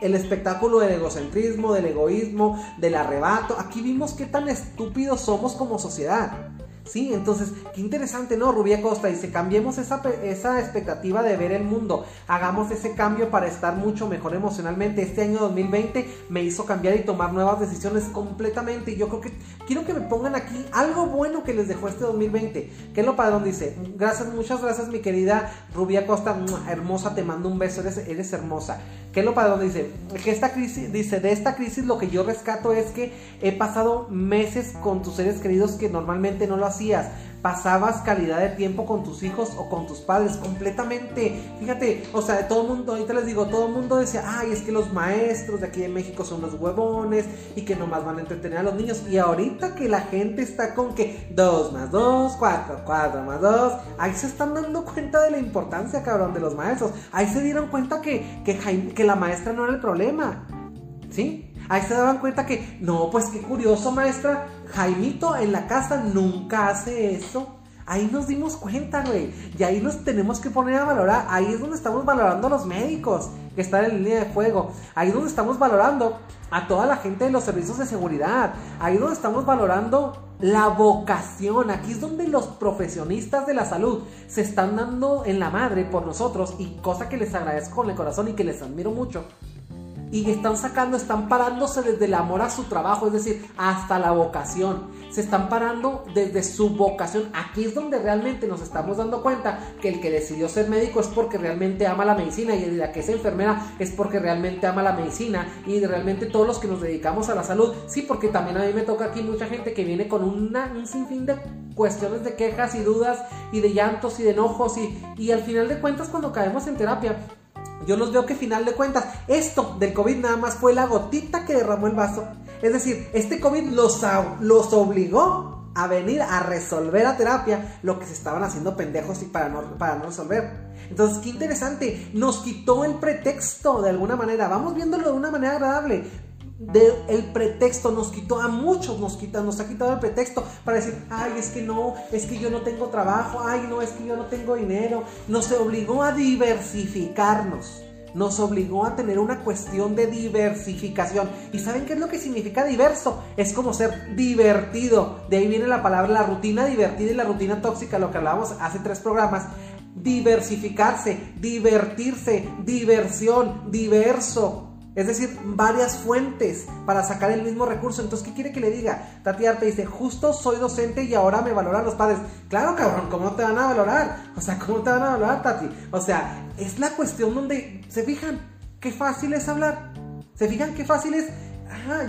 el espectáculo del egocentrismo, del egoísmo, del arrebato. Aquí vimos qué tan estúpidos somos como sociedad. Sí, entonces, qué interesante, ¿no? Rubia Costa dice, cambiemos esa, esa expectativa de ver el mundo, hagamos ese cambio para estar mucho mejor emocionalmente. Este año 2020 me hizo cambiar y tomar nuevas decisiones completamente. Y yo creo que quiero que me pongan aquí algo bueno que les dejó este 2020. ¿Qué es lo padrón? Dice, gracias, muchas gracias mi querida Rubia Costa, hermosa, te mando un beso, eres, eres hermosa. ¿Qué es lo padrón? Dice, que esta crisis, dice, de esta crisis lo que yo rescato es que he pasado meses con tus seres queridos que normalmente no lo hacen pasabas calidad de tiempo con tus hijos o con tus padres completamente. Fíjate, o sea, todo el mundo, ahorita les digo, todo el mundo decía, ay, es que los maestros de aquí de México son los huevones y que nomás van a entretener a los niños. Y ahorita que la gente está con que 2 más 2, 4, 4 más 2, ahí se están dando cuenta de la importancia, cabrón, de los maestros. Ahí se dieron cuenta que, que, que la maestra no era el problema. ¿Sí? Ahí se daban cuenta que, no, pues qué curioso, maestra. Jaimito en la casa nunca hace eso. Ahí nos dimos cuenta, güey. Y ahí nos tenemos que poner a valorar. Ahí es donde estamos valorando a los médicos que están en línea de fuego. Ahí es donde estamos valorando a toda la gente de los servicios de seguridad. Ahí es donde estamos valorando la vocación. Aquí es donde los profesionistas de la salud se están dando en la madre por nosotros. Y cosa que les agradezco con el corazón y que les admiro mucho y están sacando, están parándose desde el amor a su trabajo, es decir, hasta la vocación. Se están parando desde su vocación. Aquí es donde realmente nos estamos dando cuenta que el que decidió ser médico es porque realmente ama la medicina y la que es enfermera es porque realmente ama la medicina y realmente todos los que nos dedicamos a la salud, sí, porque también a mí me toca aquí mucha gente que viene con una, un sinfín de cuestiones de quejas y dudas y de llantos y de enojos y, y al final de cuentas cuando caemos en terapia yo los veo que final de cuentas, esto del COVID nada más fue la gotita que derramó el vaso. Es decir, este COVID los, los obligó a venir a resolver a terapia lo que se estaban haciendo pendejos y para no, para no resolver. Entonces, qué interesante, nos quitó el pretexto de alguna manera, vamos viéndolo de una manera agradable el pretexto nos quitó a muchos nos quita, nos ha quitado el pretexto para decir ay es que no es que yo no tengo trabajo ay no es que yo no tengo dinero nos obligó a diversificarnos nos obligó a tener una cuestión de diversificación. ¿Y saben qué es lo que significa diverso? Es como ser divertido. De ahí viene la palabra la rutina divertida y la rutina tóxica, lo que hablábamos hace tres programas. Diversificarse, divertirse, diversión, diverso. Es decir, varias fuentes para sacar el mismo recurso. Entonces, ¿qué quiere que le diga? Tati Arte dice, justo soy docente y ahora me valoran los padres. Claro, cabrón, ¿cómo te van a valorar? O sea, ¿cómo te van a valorar, Tati? O sea, es la cuestión donde se fijan qué fácil es hablar. Se fijan qué fácil es...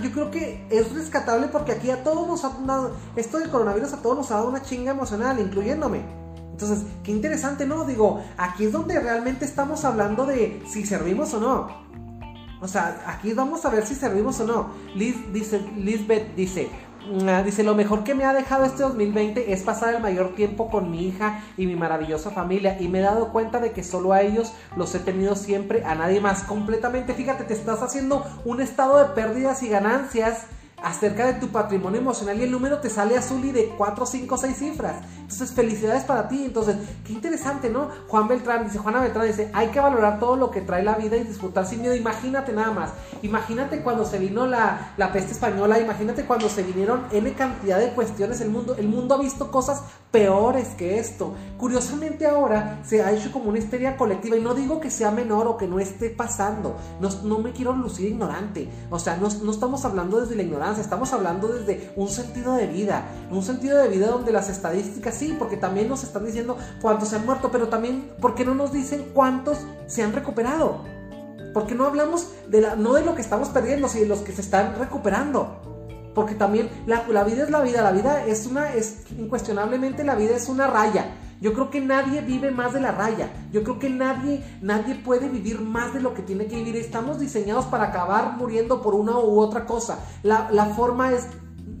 Yo creo que es rescatable porque aquí a todos nos ha dado... Esto del coronavirus a todos nos ha dado una chinga emocional, incluyéndome. Entonces, qué interesante, ¿no? Digo, aquí es donde realmente estamos hablando de si servimos o no. O sea, aquí vamos a ver si servimos o no. Liz dice, Lisbeth dice, mm, dice, lo mejor que me ha dejado este 2020 es pasar el mayor tiempo con mi hija y mi maravillosa familia y me he dado cuenta de que solo a ellos los he tenido siempre, a nadie más completamente. Fíjate, te estás haciendo un estado de pérdidas y ganancias acerca de tu patrimonio emocional y el número te sale azul y de 4, 5, 6 cifras. Entonces, felicidades para ti. Entonces, qué interesante, ¿no? Juan Beltrán dice, Juana Beltrán dice, hay que valorar todo lo que trae la vida y disfrutar sin miedo. Imagínate nada más. Imagínate cuando se vino la, la peste española, imagínate cuando se vinieron N cantidad de cuestiones. El mundo, el mundo ha visto cosas peores que esto. Curiosamente ahora se ha hecho como una histeria colectiva y no digo que sea menor o que no esté pasando. No, no me quiero lucir ignorante. O sea, no, no estamos hablando desde la ignorancia estamos hablando desde un sentido de vida, un sentido de vida donde las estadísticas sí, porque también nos están diciendo cuántos se han muerto, pero también, ¿por qué no nos dicen cuántos se han recuperado? Porque no hablamos de la, no de lo que estamos perdiendo, sino de los que se están recuperando. porque también la, la vida es la vida, la vida es una, es incuestionablemente la vida es una raya. Yo creo que nadie vive más de la raya. Yo creo que nadie, nadie puede vivir más de lo que tiene que vivir. Estamos diseñados para acabar muriendo por una u otra cosa. La, la forma es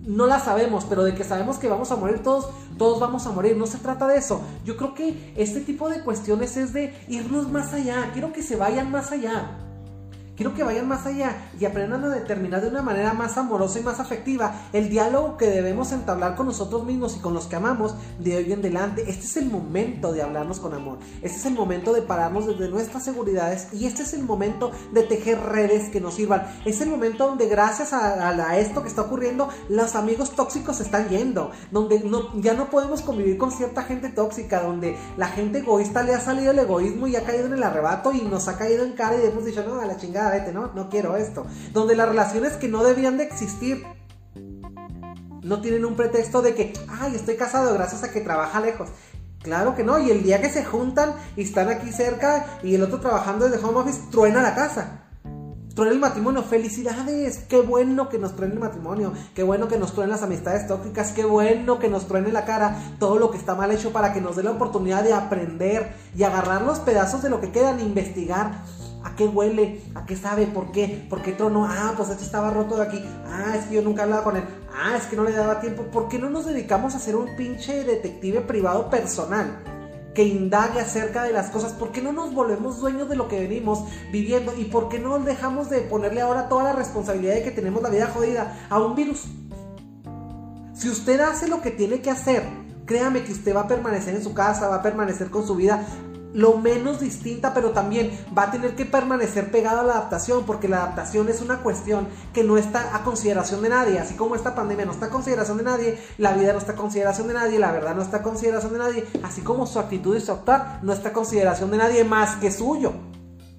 no la sabemos, pero de que sabemos que vamos a morir todos, todos vamos a morir. No se trata de eso. Yo creo que este tipo de cuestiones es de irnos más allá. Quiero que se vayan más allá. Quiero que vayan más allá y aprendan a determinar de una manera más amorosa y más afectiva el diálogo que debemos entablar con nosotros mismos y con los que amamos de hoy en adelante. Este es el momento de hablarnos con amor. Este es el momento de pararnos desde nuestras seguridades y este es el momento de tejer redes que nos sirvan. Es el momento donde gracias a, esto que está ocurriendo, los amigos tóxicos se están yendo, donde ya no podemos convivir con cierta gente tóxica, donde la gente egoísta le ha salido el egoísmo y ha caído en el arrebato y nos ha caído en cara y hemos dicho, no, a la chingada ¿no? No quiero esto. Donde las relaciones que no debían de existir no tienen un pretexto de que, ay, estoy casado gracias a que trabaja lejos. Claro que no, y el día que se juntan y están aquí cerca y el otro trabajando desde home office, truena la casa. Truena el matrimonio, felicidades, qué bueno que nos truene el matrimonio, qué bueno que nos truenen las amistades tóxicas, qué bueno que nos truene la cara todo lo que está mal hecho para que nos dé la oportunidad de aprender y agarrar los pedazos de lo que quedan, investigar ¿A qué huele? ¿A qué sabe? ¿Por qué? ¿Por qué trono? Ah, pues esto estaba roto de aquí. Ah, es que yo nunca hablaba con él. Ah, es que no le daba tiempo. ¿Por qué no nos dedicamos a ser un pinche detective privado personal? Que indague acerca de las cosas. ¿Por qué no nos volvemos dueños de lo que venimos viviendo? ¿Y por qué no dejamos de ponerle ahora toda la responsabilidad de que tenemos la vida jodida a un virus? Si usted hace lo que tiene que hacer, créame que usted va a permanecer en su casa, va a permanecer con su vida lo menos distinta, pero también va a tener que permanecer pegado a la adaptación, porque la adaptación es una cuestión que no está a consideración de nadie, así como esta pandemia no está a consideración de nadie, la vida no está a consideración de nadie, la verdad no está a consideración de nadie, así como su actitud y su actuar no está a consideración de nadie más que suyo.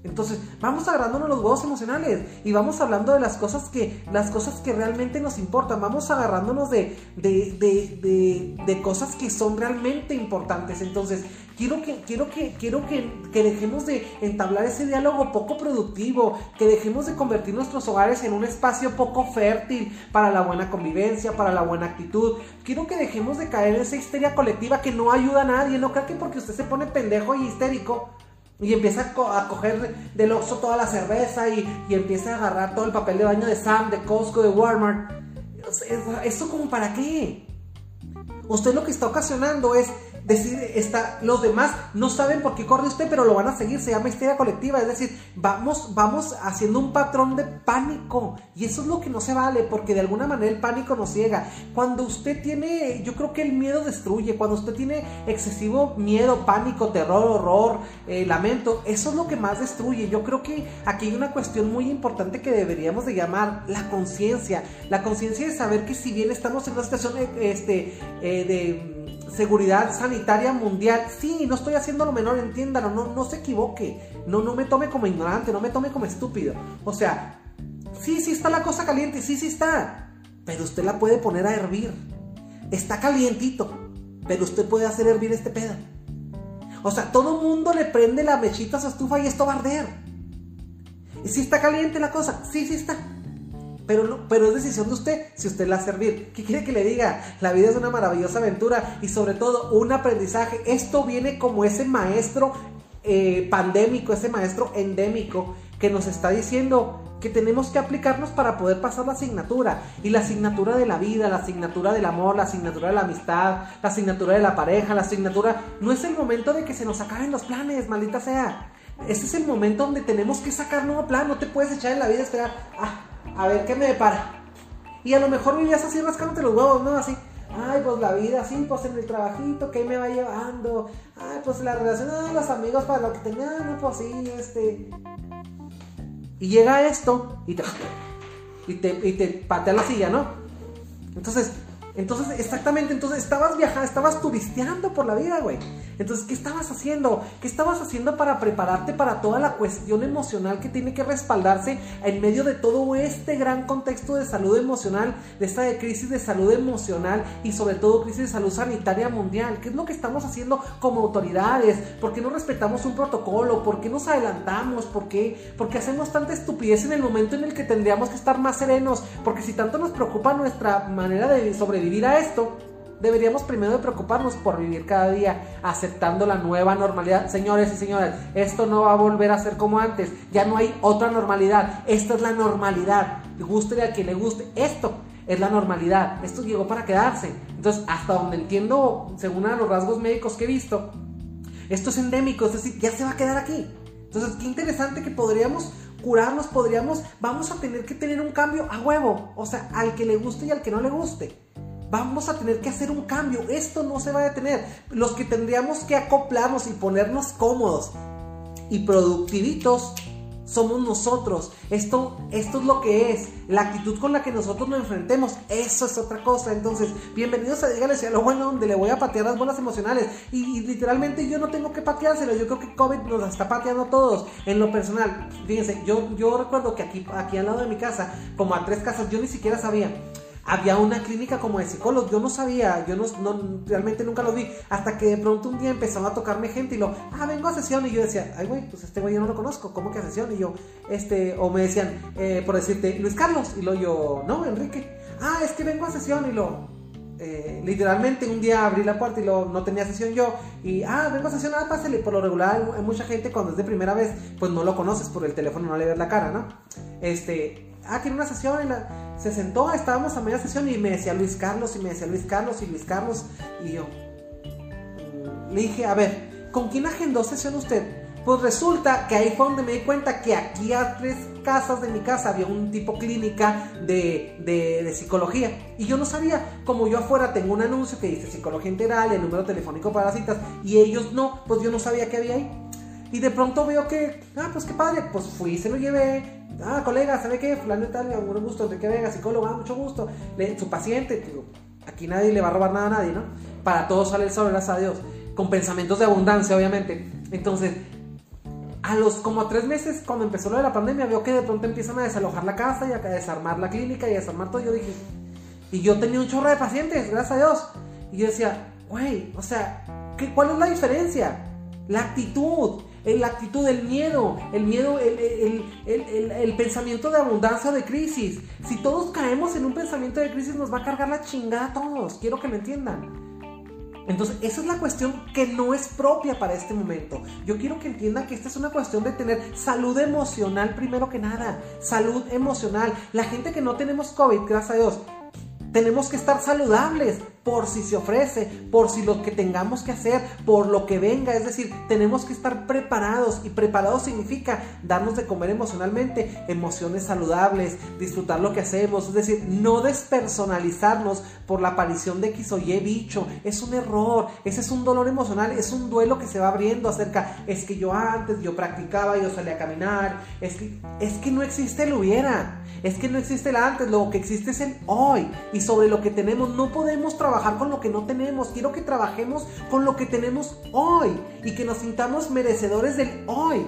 Entonces, vamos agarrándonos los huevos emocionales y vamos hablando de las cosas que, las cosas que realmente nos importan. Vamos agarrándonos de, de, de, de cosas que son realmente importantes. Entonces, quiero que, quiero que, quiero que, que, dejemos de entablar ese diálogo poco productivo, que dejemos de convertir nuestros hogares en un espacio poco fértil para la buena convivencia, para la buena actitud. Quiero que dejemos de caer en esa histeria colectiva que no ayuda a nadie. No creo que porque usted se pone pendejo y histérico y empieza a, coger del oso toda la cerveza y, empieza a agarrar todo el papel de baño de Sam, de Costco, de Walmart. ¿Eso como para qué? Usted lo que está ocasionando es decir, está, los demás no saben por qué corre usted, pero lo van a seguir, se llama histeria colectiva, es decir, vamos, vamos haciendo un patrón de pánico y eso es lo que no se vale, porque de alguna manera el pánico nos ciega. Cuando usted tiene, yo creo que el miedo destruye, cuando usted tiene excesivo miedo, pánico, terror, horror, eh, lamento, eso es lo que más destruye. Yo creo que aquí hay una cuestión muy importante que deberíamos de llamar la conciencia, la conciencia de saber que si bien estamos en una situación eh, este, eh, de seguridad sanitaria mundial. Sí, no estoy haciendo lo menor, entiéndalo, no, no se equivoque. No, no me tome como ignorante, no me tome como estúpido. O sea, sí, sí está la cosa caliente, sí, sí está. Pero usted la puede poner a hervir. Está calientito, pero usted puede hacer hervir este pedo. O sea, todo mundo le prende la mechita a su estufa y esto va a arder. ¿Y si está caliente la cosa? Sí, sí está. Pero, pero es decisión de usted si usted la a servir. ¿Qué quiere que le diga? La vida es una maravillosa aventura y sobre todo un aprendizaje. Esto viene como ese maestro eh, pandémico, ese maestro endémico que nos está diciendo que tenemos que aplicarnos para poder pasar la asignatura. Y la asignatura de la vida, la asignatura del amor, la asignatura de la amistad, la asignatura de la pareja, la asignatura... No es el momento de que se nos acaben los planes, maldita sea. Este es el momento donde tenemos que sacar nuevo plan. No te puedes echar en la vida y esperar, ah, a ver qué me depara. Y a lo mejor vivías así rascándote los huevos, ¿no? Así, ay, pues la vida, así, pues en el trabajito, ¿qué me va llevando? Ay, pues la relación, de los amigos para lo que tenía, no, pues sí, este. Y llega esto y te, y te, y te patea la silla, ¿no? Entonces, Entonces, exactamente, entonces estabas viajando, estabas turisteando por la vida, güey. Entonces, ¿qué estabas haciendo? ¿Qué estabas haciendo para prepararte para toda la cuestión emocional que tiene que respaldarse en medio de todo este gran contexto de salud emocional, de esta crisis de salud emocional y sobre todo crisis de salud sanitaria mundial? ¿Qué es lo que estamos haciendo como autoridades? ¿Por qué no respetamos un protocolo? ¿Por qué nos adelantamos? ¿Por qué? Porque hacemos tanta estupidez en el momento en el que tendríamos que estar más serenos? Porque si tanto nos preocupa nuestra manera de sobrevivir, vivir a esto, deberíamos primero de preocuparnos por vivir cada día aceptando la nueva normalidad. Señores y señoras, esto no va a volver a ser como antes. Ya no hay otra normalidad. Esta es la normalidad. Guste a quien le guste. Esto es la normalidad. Esto llegó para quedarse. Entonces, hasta donde entiendo, según los rasgos médicos que he visto, esto es endémico. Es decir, ya se va a quedar aquí. Entonces, qué interesante que podríamos curarnos, podríamos, vamos a tener que tener un cambio a huevo. O sea, al que le guste y al que no le guste vamos a tener que hacer un cambio. Esto no se va a detener. Los que tendríamos que acoplarnos y ponernos cómodos y productivitos somos nosotros. Esto, esto es lo que es. La actitud con la que nosotros nos enfrentemos, eso es otra cosa. Entonces, bienvenidos a Dígale a lo bueno, donde le voy a patear las bolas emocionales. Y, literalmente yo no tengo que pateárselo. Yo creo que COVID nos está pateando a todos. En lo personal, fíjense, yo, yo recuerdo que aquí, aquí al lado de mi casa, como a tres casas, yo ni siquiera sabía había una clínica como de psicólogos. Yo no sabía, yo no, realmente nunca lo vi. Hasta que de pronto un día empezaron a tocarme gente y lo, ah, vengo a sesión. Y yo decía, ay, güey, pues este güey yo no lo conozco, ¿cómo que a sesión? Y yo, este, o me decían, eh, por decirte, Luis Carlos. Y lo yo, no, Enrique. Ah, es que vengo a sesión. Y lo, eh, literalmente un día abrí la puerta y lo, no tenía sesión yo. Y, ah, vengo a sesión, ah, pásale. Por lo regular, hay mucha gente cuando es de primera vez, pues no lo conoces por el teléfono, no le ves la cara, ¿no? Este, ah, tiene una sesión. Se sentó, estábamos a media sesión y me decía Luis Carlos y me decía Luis Carlos y Luis Carlos. Y yo mm, le dije, a ver, ¿con quién agendó sesión usted? Pues resulta que ahí fue donde me di cuenta que aquí a tres casas de mi casa había un tipo clínica de, de, psicología. Y yo no sabía, como yo afuera tengo un anuncio que dice psicología integral, el número telefónico para citas, y ellos no, pues yo no sabía que había ahí. Y de pronto veo que, ah, pues qué padre, pues fui, se lo llevé, ah, colega, ¿sabe qué? Fulano y tal, un gusto, de que venga, psicólogo, ah, mucho gusto. su paciente, aquí nadie le va a robar nada a nadie, ¿no? Para todos sale el sol, gracias a Dios. Con pensamientos de abundancia, obviamente. Entonces, a los como tres meses, cuando empezó lo de la pandemia, veo que de pronto empiezan a desalojar la casa y a desarmar la clínica y a desarmar todo. Yo dije, y yo tenía un chorro de pacientes, gracias a Dios. Y yo decía, güey, o sea, ¿qué, ¿cuál es la diferencia? La actitud la actitud del miedo, el miedo, el, pensamiento de abundancia de crisis. Si todos caemos en un pensamiento de crisis, nos va a cargar la chingada a todos. Quiero que me entiendan. Entonces, esa es la cuestión que no es propia para este momento. Yo quiero que entiendan que esta es una cuestión de tener salud emocional primero que nada. Salud emocional. La gente que no tenemos COVID, gracias a Dios, tenemos que estar saludables por si se ofrece, por si lo que tengamos que hacer, por lo que venga. Es decir, tenemos que estar preparados y preparados significa darnos de comer emocionalmente, emociones saludables, disfrutar lo que hacemos. Es decir, no despersonalizarnos por la aparición de X o Y bicho. Es un error, ese es un dolor emocional, es un duelo que se va abriendo acerca, es que yo antes, yo practicaba, yo salía a caminar, es que, es que no existe el hubiera, es que no existe el antes, lo que existe es el hoy. Y sobre lo que tenemos no podemos trabajar trabajar con lo que no tenemos, quiero que trabajemos con lo que tenemos hoy y que nos sintamos merecedores del hoy.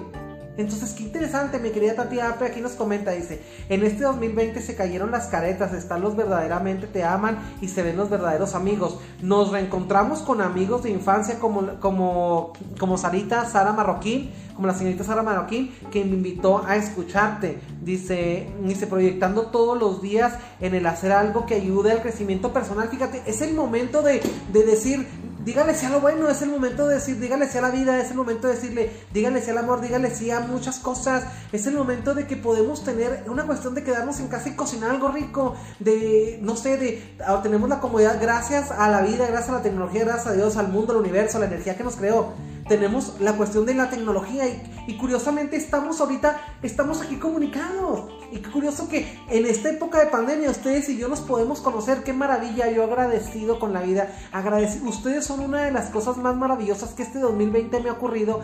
Entonces, qué interesante, mi querida Tati Apre aquí nos comenta, dice, en este 2020 se cayeron las caretas, están los verdaderamente te aman y se ven los verdaderos amigos. Nos reencontramos con amigos de infancia como, como, como Sarita, Sara Marroquín, como la señorita Sara Marroquín, que me invitó a escucharte. Dice, dice, proyectando todos los días en el hacer algo que ayude al crecimiento personal. Fíjate, es el momento de, de decir, dígale si a lo bueno, es el momento de decir, dígale si a la vida, es el momento de decirle, dígale si al amor, dígale si a muchas cosas, es el momento de que podemos tener una cuestión de quedarnos en casa y cocinar algo rico, de, no sé, de, ah, tenemos la comodidad gracias a la vida, gracias a la tecnología, gracias a Dios, al mundo, al universo, a la energía que nos creó. Tenemos la cuestión de la tecnología y, curiosamente estamos ahorita estamos aquí comunicados. Y qué curioso que en esta época de pandemia ustedes y yo nos podemos conocer. Qué maravilla, yo agradecido con la vida. Agradecido. Ustedes son una de las cosas más maravillosas que este 2020 me ha ocurrido.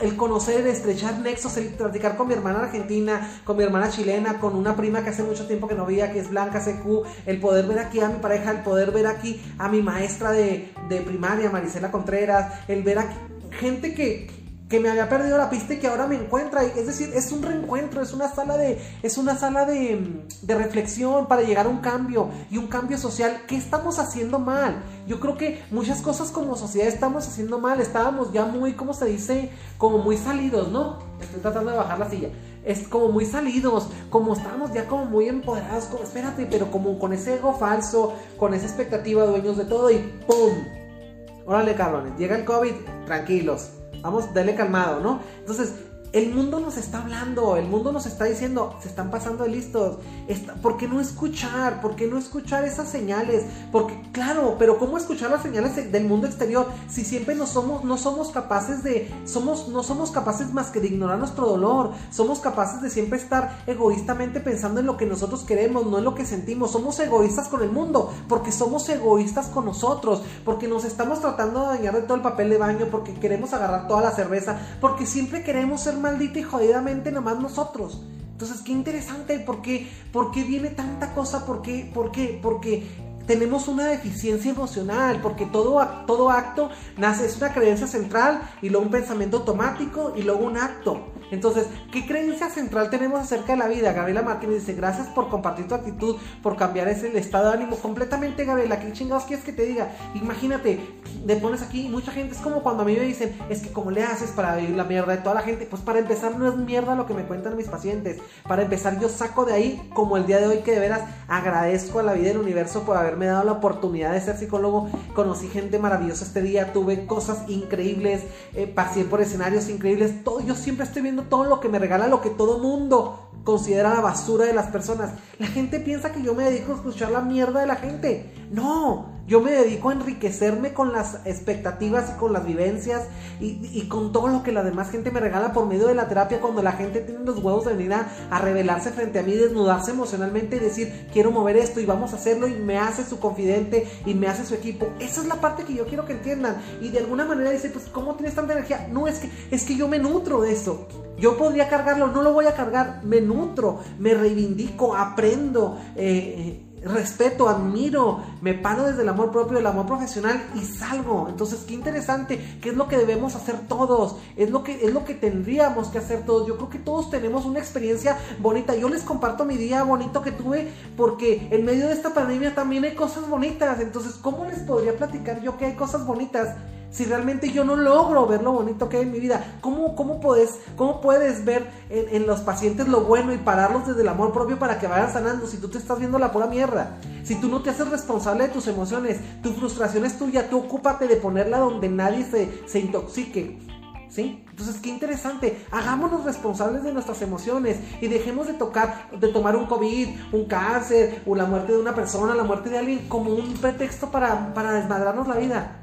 El conocer, el estrechar nexos, el platicar con mi hermana argentina, con mi hermana chilena, con una prima que hace mucho tiempo que no veía, que es Blanca CQ. El poder ver aquí a mi pareja, el poder ver aquí a mi maestra de, de primaria, Marisela Contreras. El ver aquí gente que, que me había perdido la pista y que ahora me encuentra. Es decir, es un reencuentro, es una sala de, es una sala de, de, reflexión para llegar a un cambio y un cambio social. ¿Qué estamos haciendo mal? Yo creo que muchas cosas como sociedad estamos haciendo mal. Estábamos ya muy, ¿cómo se dice? Como muy salidos, ¿no? Estoy tratando de bajar la silla. Es como muy salidos, como estábamos ya como muy empoderados, como espérate, pero como con ese ego falso, con esa expectativa, dueños de todo y ¡pum! Órale, cabrones, llega el COVID, tranquilos, Vamos, dale calmado, ¿no? Entonces, el mundo nos está hablando, el mundo nos está diciendo, se están pasando de listos. ¿Por qué no escuchar? ¿Por qué no escuchar esas señales? Porque, claro, pero ¿cómo escuchar las señales del mundo exterior si siempre no somos, no somos capaces de, somos, no somos capaces más que de ignorar nuestro dolor? Somos capaces de siempre estar egoístamente pensando en lo que nosotros queremos, no en lo que sentimos. Somos egoístas con el mundo, porque somos egoístas con nosotros, porque nos estamos tratando de dañar de todo el papel de baño, porque queremos agarrar toda la cerveza, porque siempre queremos ser maldita y jodidamente nomás nosotros. Entonces, qué interesante, ¿por qué, ¿por qué viene tanta cosa? ¿Por qué? ¿Por qué? Porque tenemos una deficiencia emocional, porque todo, todo acto nace, es una creencia central y luego un pensamiento automático y luego un acto. Entonces, ¿qué creencia central tenemos acerca de la vida? Gabriela Martínez dice, gracias por compartir tu actitud, por cambiar ese estado de ánimo completamente, Gabriela. ¿Qué chingados quieres que te diga? Imagínate, te pones aquí, mucha gente es como cuando a mí me dicen, es que ¿cómo le haces para vivir la mierda de toda la gente? Pues para empezar no es mierda lo que me cuentan mis pacientes. Para empezar yo saco de ahí, como el día de hoy que de veras agradezco a la vida del universo por haberme dado la oportunidad de ser psicólogo. Conocí gente maravillosa este día, tuve cosas increíbles, eh, pasé por escenarios increíbles. Todo, yo siempre estoy viendo todo lo que me regala, lo que todo mundo considera la basura de las personas. La gente piensa que yo me dedico a escuchar la mierda de la gente. No, yo me dedico a enriquecerme con las expectativas y con las vivencias y, con todo lo que la demás gente me regala por medio de la terapia cuando la gente tiene los huevos de venir a, revelarse frente a mí, desnudarse emocionalmente y decir, quiero mover esto y vamos a hacerlo y me hace su confidente y me hace su equipo. Esa es la parte que yo quiero que entiendan. Y de alguna manera dice, pues, ¿cómo tienes tanta energía? No, es que, es que yo me nutro de eso. Yo podría cargarlo, no lo voy a cargar, me nutro, me reivindico, aprendo. Eh, respeto, admiro, me paro desde el amor propio, el amor profesional y salgo. Entonces, qué interesante, qué es lo que debemos hacer todos, es lo que es lo que tendríamos que hacer todos. Yo creo que todos tenemos una experiencia bonita. Yo les comparto mi día bonito que tuve porque en medio de esta pandemia también hay cosas bonitas. Entonces, ¿cómo les podría platicar yo que hay cosas bonitas? Si realmente yo no logro ver lo bonito que hay en mi vida? ¿Cómo, cómo, puedes, cómo puedes ver en, los pacientes lo bueno y pararlos desde el amor propio para que vayan sanando si tú te estás viendo la pura mierda? Si tú no te haces responsable de tus emociones, tu frustración es tuya, tú ocúpate de ponerla donde nadie se, se intoxique. ¿Sí? Entonces, qué interesante. Hagámonos responsables de nuestras emociones y dejemos de tocar, de tomar un COVID, un cáncer o la muerte de una persona, la muerte de alguien como un pretexto para, para desmadrarnos la vida.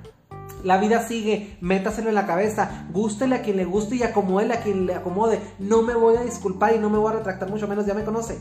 La vida sigue, métaselo en la cabeza, gústele a quien le guste y acomódele a quien le acomode. No me voy a disculpar y no me voy a retractar, mucho menos ya me conoce.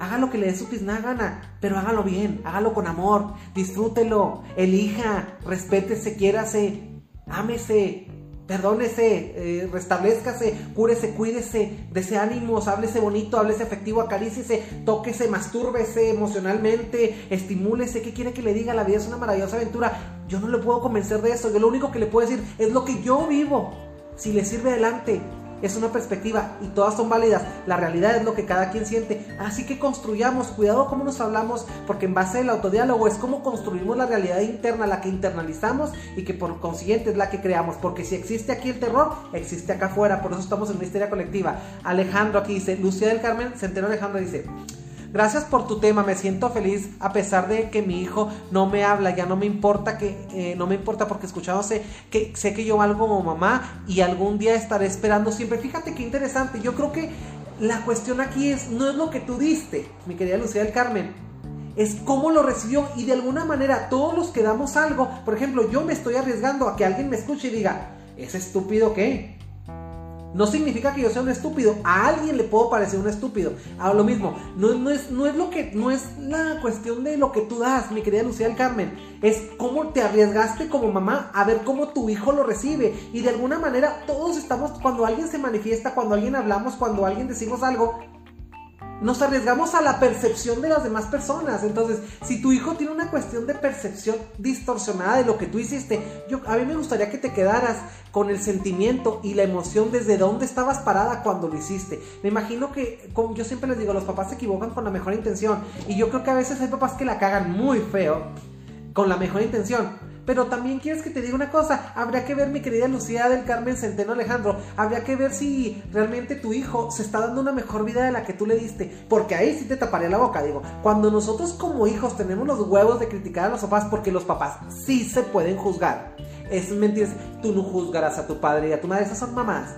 Haga lo que le dé su pizna gana, pero hágalo bien, hágalo con amor, disfrútelo, elija, respétese, quiérase, ámese, Perdónese, eh, restablezcase, cúrese, cuídese, dese ánimos, háblese bonito, háblese efectivo, acaríciese, tóquese, mastúrbese emocionalmente, estimúlese. ¿Qué quiere que le diga? La vida es una maravillosa aventura. Yo no le puedo convencer de eso. Yo lo único que le puedo decir es lo que yo vivo. Si le sirve adelante, es una perspectiva y todas son válidas. La realidad es lo que cada quien siente. Así que construyamos, cuidado cómo nos hablamos, porque en base al autodiálogo es cómo construimos la realidad interna, la que internalizamos y que por consiguiente es la que creamos. Porque si existe aquí el terror, existe acá afuera. Por eso estamos en una histeria colectiva. Alejandro aquí dice, Lucía del Carmen, Centeno Alejandro dice, Gracias por tu tema, me siento feliz a pesar de que mi hijo no me habla, ya no me importa que eh, no me importa porque escuchado sé que sé que yo valgo como mamá y algún día estaré esperando siempre. Fíjate qué interesante, yo creo que la cuestión aquí es no es lo que tú diste, mi querida Lucía del Carmen, es cómo lo recibió y de alguna manera todos los que damos algo, por ejemplo, yo me estoy arriesgando a que alguien me escuche y diga, ¿es estúpido qué? No significa que yo sea un estúpido. A alguien le puedo parecer un estúpido. A lo mismo, no, es, no es lo que, no es la cuestión de lo que tú das, mi querida Lucía del Carmen. Es cómo te arriesgaste como mamá a ver cómo tu hijo lo recibe. Y de alguna manera todos estamos, cuando alguien se manifiesta, cuando alguien hablamos, cuando alguien decimos algo, nos arriesgamos a la percepción de las demás personas. Entonces, si tu hijo tiene una cuestión de percepción distorsionada de lo que tú hiciste, yo, a mí me gustaría que te quedaras con el sentimiento y la emoción desde dónde estabas parada cuando lo hiciste. Me imagino que, como yo siempre les digo, los papás se equivocan con la mejor intención. Y yo creo que a veces hay papás que la cagan muy feo con la mejor intención. Pero también quieres que te diga una cosa, habría que ver mi querida Lucía del Carmen Centeno Alejandro, habría que ver si realmente tu hijo se está dando una mejor vida de la que tú le diste, porque ahí sí te taparía la boca, digo, cuando nosotros como hijos tenemos los huevos de criticar a los papás, porque los papás sí se pueden juzgar, es mentira, tú no juzgarás a tu padre y a tu madre, esas son mamás.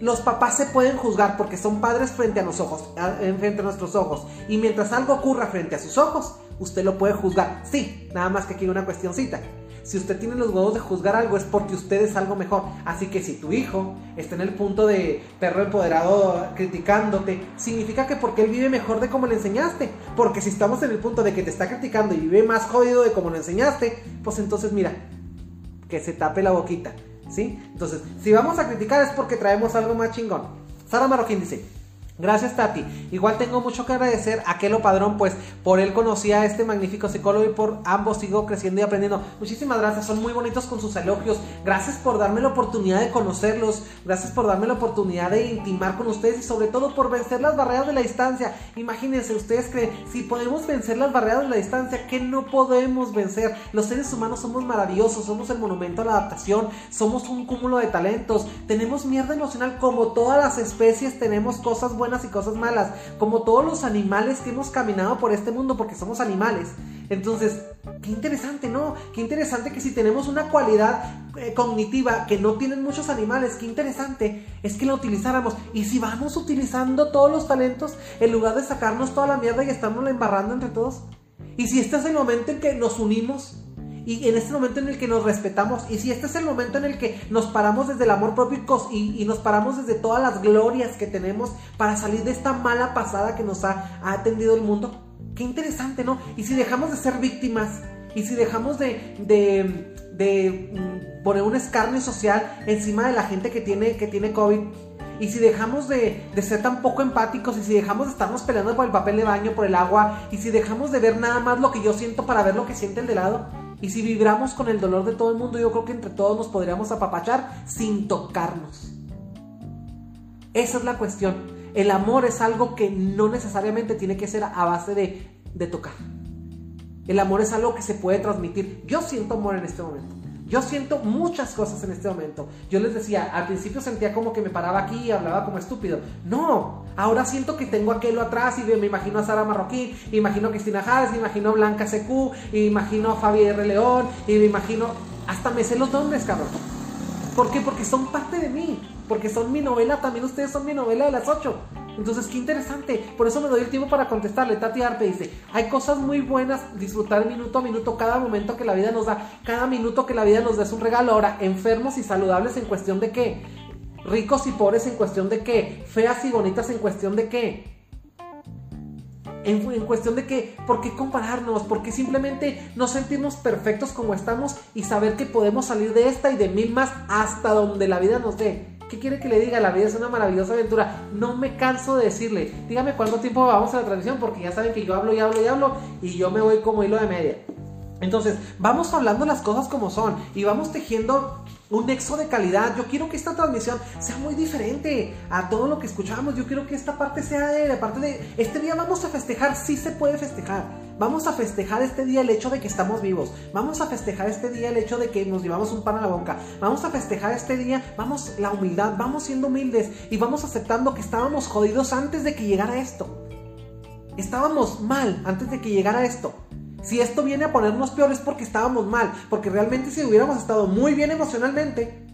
Los papás se pueden juzgar porque son padres frente a ojos, frente a nuestros ojos. Y mientras algo ocurra frente a sus ojos, usted lo puede juzgar. Sí, nada más que aquí una cuestioncita. Si usted tiene los huevos de juzgar algo es porque usted es algo mejor. Así que si tu hijo está en el punto de perro empoderado criticándote, significa que porque él vive mejor de como le enseñaste. Porque si estamos en el punto de que te está criticando y vive más jodido de como le enseñaste, pues entonces mira, que se tape la boquita. ¿Sí? Entonces, si vamos a criticar es porque traemos algo más chingón. Sara Marroquín dice, Gracias Tati. Igual tengo mucho que agradecer a Kelo Padrón, pues por él conocí a este magnífico psicólogo y por ambos sigo creciendo y aprendiendo. Muchísimas gracias, son muy bonitos con sus elogios. Gracias por darme la oportunidad de conocerlos. Gracias por darme la oportunidad de intimar con ustedes y sobre todo por vencer las barreras de la distancia. Imagínense, ustedes creen, si podemos vencer las barreras de la distancia, ¿qué no podemos vencer? Los seres humanos somos maravillosos, somos el monumento a la adaptación, somos un cúmulo de talentos, tenemos mierda emocional como todas las especies, tenemos cosas buenas y cosas malas, como todos los animales que hemos caminado por este mundo porque somos animales. Entonces, qué interesante, ¿no? Qué interesante que si tenemos una cualidad eh, cognitiva que no tienen muchos animales, qué interesante es que la utilizáramos. Y si vamos utilizando todos los talentos en lugar de sacarnos toda la mierda y estamos embarrando entre todos. Y si este es el momento en que nos unimos y en este momento en el que nos respetamos y si este es el momento en el que nos paramos desde el amor propio y, nos paramos desde todas las glorias que tenemos para salir de esta mala pasada que nos ha, atendido el mundo, qué interesante, ¿no? Y si dejamos de ser víctimas y si dejamos de, mm, poner un escarnio social encima de la gente que tiene, que tiene COVID, y si dejamos de, de, ser tan poco empáticos y si dejamos de estarnos peleando por el papel de baño, por el agua y si dejamos de ver nada más lo que yo siento para ver lo que siente el de lado, y si vibramos con el dolor de todo el mundo, yo creo que entre todos nos podríamos apapachar sin tocarnos. Esa es la cuestión. El amor es algo que no necesariamente tiene que ser a base de, de tocar. El amor es algo que se puede transmitir. Yo siento amor en este momento. Yo siento muchas cosas en este momento. Yo les decía, al principio sentía como que me paraba aquí y hablaba como estúpido. No, ahora siento que tengo aquello atrás y me imagino a Sara Marroquín, imagino a Cristina Jades, me imagino a Blanca CQ, imagino a Fabi R. León, y me imagino, hasta me sé los nombres, cabrón. ¿Por qué? Porque son parte de mí, porque son mi novela, también ustedes son mi novela de las ocho. Entonces, qué interesante. Por eso me doy el tiempo para contestarle. Tati Arpe dice, hay cosas muy buenas, disfrutar minuto a minuto, cada momento que la vida nos da, cada minuto que la vida nos da es un regalo. Ahora, enfermos y saludables en cuestión de qué? Ricos y pobres en cuestión de qué? Feas y bonitas en cuestión de qué? En, cuestión de que, ¿por qué compararnos? ¿Por qué simplemente no sentirnos perfectos como estamos y saber que podemos salir de esta y de mil más hasta donde la vida nos dé? ¿Qué quiere que le diga? La vida es una maravillosa aventura. No me canso de decirle. Dígame cuánto tiempo vamos a la transmisión porque ya saben que yo hablo y hablo y hablo y yo me voy como hilo de media. Entonces, vamos hablando las cosas como son y vamos tejiendo un nexo de calidad. Yo quiero que esta transmisión sea muy diferente a todo lo que escuchamos. Yo quiero que esta parte sea de, parte de este día vamos a festejar, sí se puede festejar. Vamos a festejar este día el hecho de que estamos vivos. Vamos a festejar este día el hecho de que nos llevamos un pan a la boca. Vamos a festejar este día, vamos la humildad, vamos siendo humildes y vamos aceptando que estábamos jodidos antes de que llegara esto. Estábamos mal antes de que llegara esto. Si esto viene a ponernos peor es porque estábamos mal, porque realmente si hubiéramos estado muy bien emocionalmente,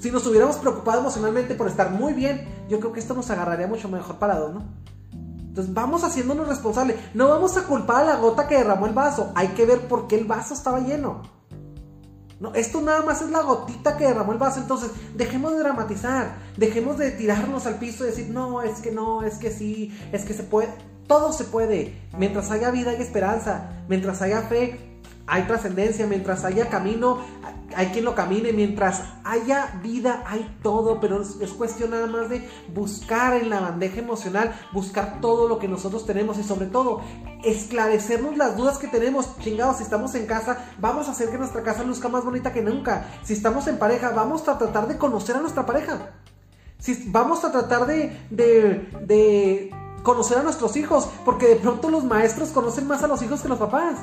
si nos hubiéramos preocupado emocionalmente por estar muy bien, yo creo que esto nos agarraría mucho mejor parado, ¿no? Entonces vamos haciéndonos responsables. No vamos a culpar a la gota que derramó el vaso. Hay que ver por qué el vaso estaba lleno. No, esto nada más es la gotita que derramó el vaso. Entonces, dejemos de dramatizar. Dejemos de tirarnos al piso y decir, no, es que no, es que sí, es que se puede. Todo se puede. Mientras haya vida hay esperanza. Mientras haya fe, hay trascendencia, mientras haya camino, hay quien lo camine, mientras haya vida, hay todo, pero es, cuestión nada más de buscar en la bandeja emocional, buscar todo lo que nosotros tenemos y sobre todo esclarecernos las dudas que tenemos. Chingados, si estamos en casa, vamos a hacer que nuestra casa luzca más bonita que nunca. Si estamos en pareja, vamos a tratar de conocer a nuestra pareja. Si vamos a tratar de, de, de conocer a nuestros hijos, porque de pronto los maestros conocen más a los hijos que los papás.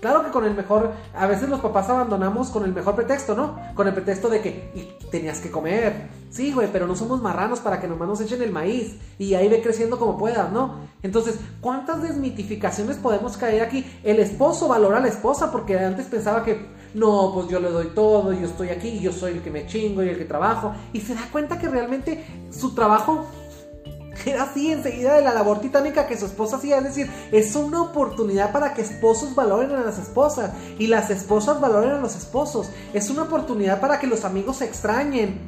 Claro que con el mejor, a veces los papás abandonamos con el mejor pretexto, ¿no? Con el pretexto de que y tenías que comer. Sí, güey, pero no somos marranos para que nomás nos echen el maíz y ahí ve creciendo como puedas, ¿no? Entonces, ¿cuántas desmitificaciones podemos caer aquí? El esposo valora a la esposa porque antes pensaba que, no, pues yo le doy todo, yo estoy aquí, yo soy el que me chingo y el que trabajo. Y se da cuenta que realmente su trabajo era así enseguida de la labor titánica que su esposa hacía. Es decir, es una oportunidad para que esposos valoren a las esposas y las esposas valoren a los esposos. Es una oportunidad para que los amigos se extrañen.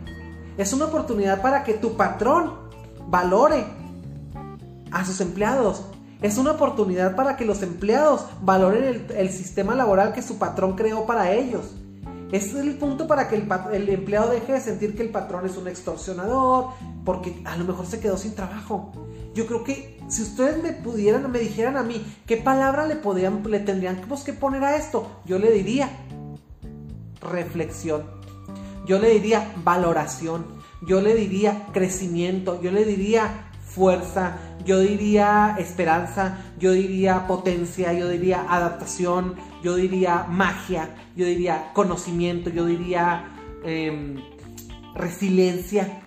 Es una oportunidad para que tu patrón valore a sus empleados. Es una oportunidad para que los empleados valoren el, el sistema laboral que su patrón creó para ellos. Es el punto para que el, empleado deje de sentir que el patrón es un extorsionador, porque a lo mejor se quedó sin trabajo. Yo creo que si ustedes me pudieran, me dijeran a mí qué palabra le, podían, le tendrían que poner a esto, yo le diría reflexión, yo le diría valoración, yo le diría crecimiento, yo le diría fuerza, yo diría esperanza, yo diría potencia, yo diría adaptación, yo diría magia, yo diría conocimiento, yo diría em, resiliencia.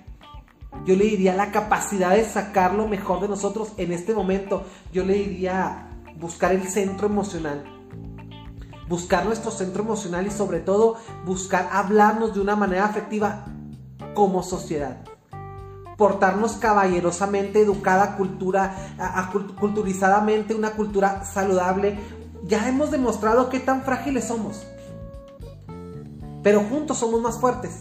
Yo le diría la capacidad de sacar lo mejor de nosotros en este momento. Yo le diría buscar el centro emocional. Buscar nuestro centro emocional y sobre todo buscar hablarnos de una manera afectiva como sociedad portarnos caballerosamente, educada, cultura, culturizadamente, una cultura saludable. Ya hemos demostrado qué tan frágiles somos. Pero juntos somos más fuertes.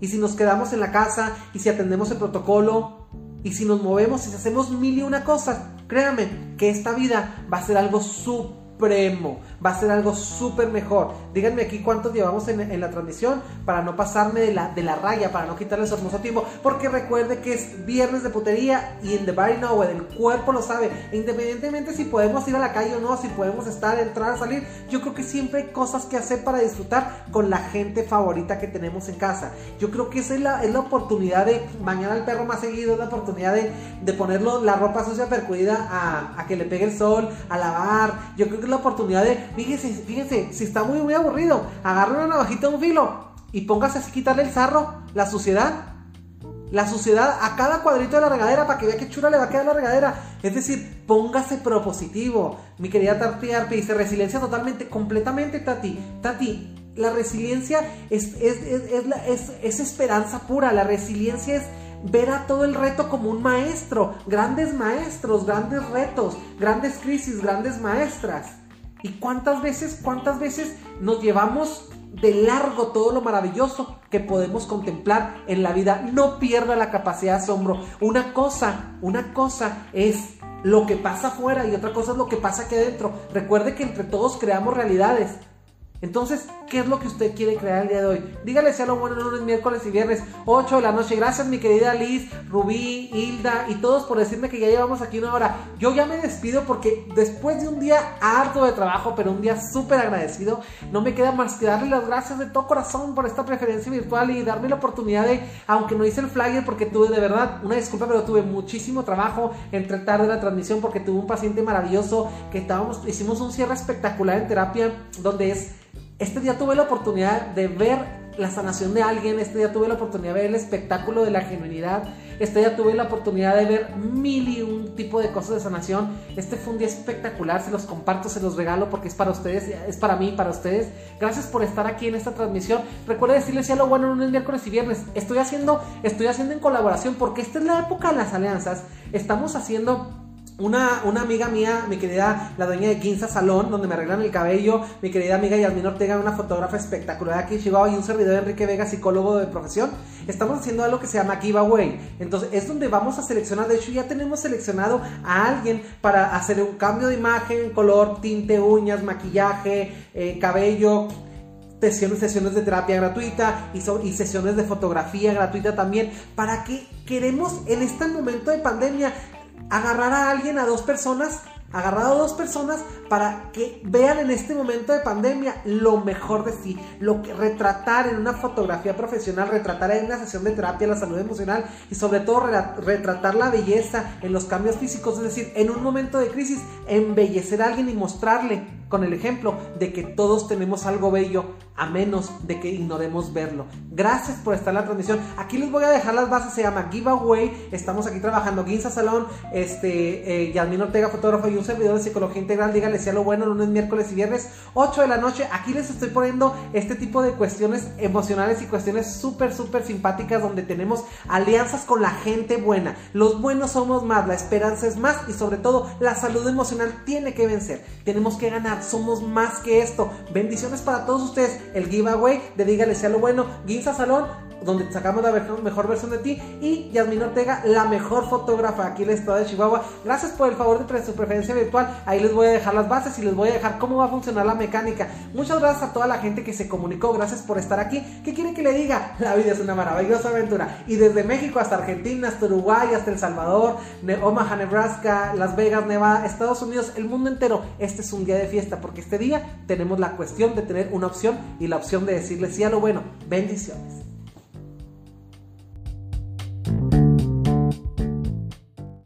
Y si nos quedamos en la casa, y si atendemos el protocolo, y si nos movemos y si hacemos mil y una cosas, créanme que esta vida va a ser algo súper supremo. Va a ser algo súper mejor. Díganme aquí cuántos llevamos en, la transmisión para no pasarme de la, de la raya, para no quitarles hermoso tiempo. Porque recuerde que es viernes de putería y en the body know el cuerpo lo sabe. independientemente si podemos ir a la calle o no, si podemos estar, entrar, salir, yo creo que siempre hay cosas que hacer para disfrutar con la gente favorita que tenemos en casa. Yo creo que esa es la, es la oportunidad de bañar al perro más seguido, es la oportunidad de, de ponerlo la ropa sucia percudida a, a que le pegue el sol, a lavar. Yo creo que la oportunidad de, fíjense, fíjense, si está muy, muy aburrido, agarre una navajita, un filo y póngase así quitarle el sarro, la suciedad. La suciedad a cada cuadrito de la regadera para que vea qué chula le va a quedar la regadera. Es decir, póngase propositivo. Mi querida Tati Arpe dice resiliencia totalmente, completamente, Tati. Tati, la resiliencia es, es, es, es esperanza pura. La resiliencia es ver a todo el reto como un maestro. Grandes maestros, grandes retos, grandes crisis, grandes maestras. ¿Y cuántas veces, cuántas veces nos llevamos de largo todo lo maravilloso que podemos contemplar en la vida? No pierda la capacidad de asombro. Una cosa, una cosa es lo que pasa afuera y otra cosa es lo que pasa aquí adentro. Recuerde que entre todos creamos realidades. Entonces, ¿qué es lo que usted quiere crear el día de hoy? Dígale sea lo bueno lunes, miércoles y viernes, 8 de la noche. Gracias, mi querida Liz, Rubí, Hilda y todos por decirme que ya llevamos aquí una hora. Yo ya me despido porque después de un día harto de trabajo, pero un día súper agradecido, no me queda más que darle las gracias de todo corazón por esta preferencia virtual y darme la oportunidad de, aunque no hice el flyer porque tuve de verdad una disculpa, pero tuve muchísimo trabajo entre tarde la transmisión porque tuve un paciente maravilloso que estábamos, hicimos un cierre espectacular en terapia donde es este día tuve la oportunidad de ver la sanación de alguien, este día tuve la oportunidad de ver el espectáculo de la genuinidad, este día tuve la oportunidad de ver mil y un tipo de cosas de sanación. Este fue un día espectacular, se los comparto, se los regalo porque es para ustedes, es para mí, para ustedes. Gracias por estar aquí en esta transmisión. Recuerda decirles ya lo bueno lunes, miércoles y viernes. Estoy haciendo, estoy haciendo en colaboración porque esta es la época de las alianzas. Estamos haciendo una, una, amiga mía, mi querida, la dueña de Quinza Salón, donde me arreglan el cabello, mi querida amiga Yasmin Ortega, una fotógrafa espectacular aquí en Chihuahua, y un servidor Enrique Vega, psicólogo de profesión, estamos haciendo algo que se llama giveaway. Entonces, es donde vamos a seleccionar, de hecho, ya tenemos seleccionado a alguien para hacer un cambio de imagen, color, tinte, uñas, maquillaje, eh, cabello, sesiones, sesiones de terapia gratuita y, y, sesiones de fotografía gratuita también. ¿Para que queremos en este momento de pandemia agarrar a alguien, a dos personas, agarrar a dos personas para que vean en este momento de pandemia lo mejor de sí, lo que retratar en una fotografía profesional, retratar en una sesión de terapia la salud emocional y sobre todo retratar la belleza en los cambios físicos, es decir, en un momento de crisis, embellecer a alguien y mostrarle con el ejemplo de que todos tenemos algo bello a menos de que ignoremos verlo. Gracias por estar en la transmisión. Aquí les voy a dejar las bases, se llama Giveaway. Estamos aquí trabajando Guinza Salón, este, eh, Ortega, fotógrafo y un servidor de psicología integral. Díganle si a lo bueno, lunes, miércoles y viernes, 8 de la noche. Aquí les estoy poniendo este tipo de cuestiones emocionales y cuestiones súper, súper simpáticas donde tenemos alianzas con la gente buena. Los buenos somos más, la esperanza es más y sobre todo la salud emocional tiene que vencer. Tenemos que ganar somos más que esto. Bendiciones para todos ustedes. El giveaway de Dígale sea lo bueno. Guinza Salón donde sacamos la mejor versión de ti. Y Yasmin Ortega, la mejor fotógrafa aquí en el estado de Chihuahua. Gracias por el favor de su preferencia virtual. Ahí les voy a dejar las bases y les voy a dejar cómo va a funcionar la mecánica. Muchas gracias a toda la gente que se comunicó. Gracias por estar aquí. ¿Qué quieren que le diga? *laughs* La vida es una maravillosa aventura. Y desde México hasta Argentina, hasta Uruguay, hasta El Salvador, Omaha, Nebraska, Las Vegas, Nevada, Estados Unidos, el mundo entero. Este es un día de fiesta porque este día tenemos la cuestión de tener una opción y la opción de decirle sí a lo bueno. Bendiciones.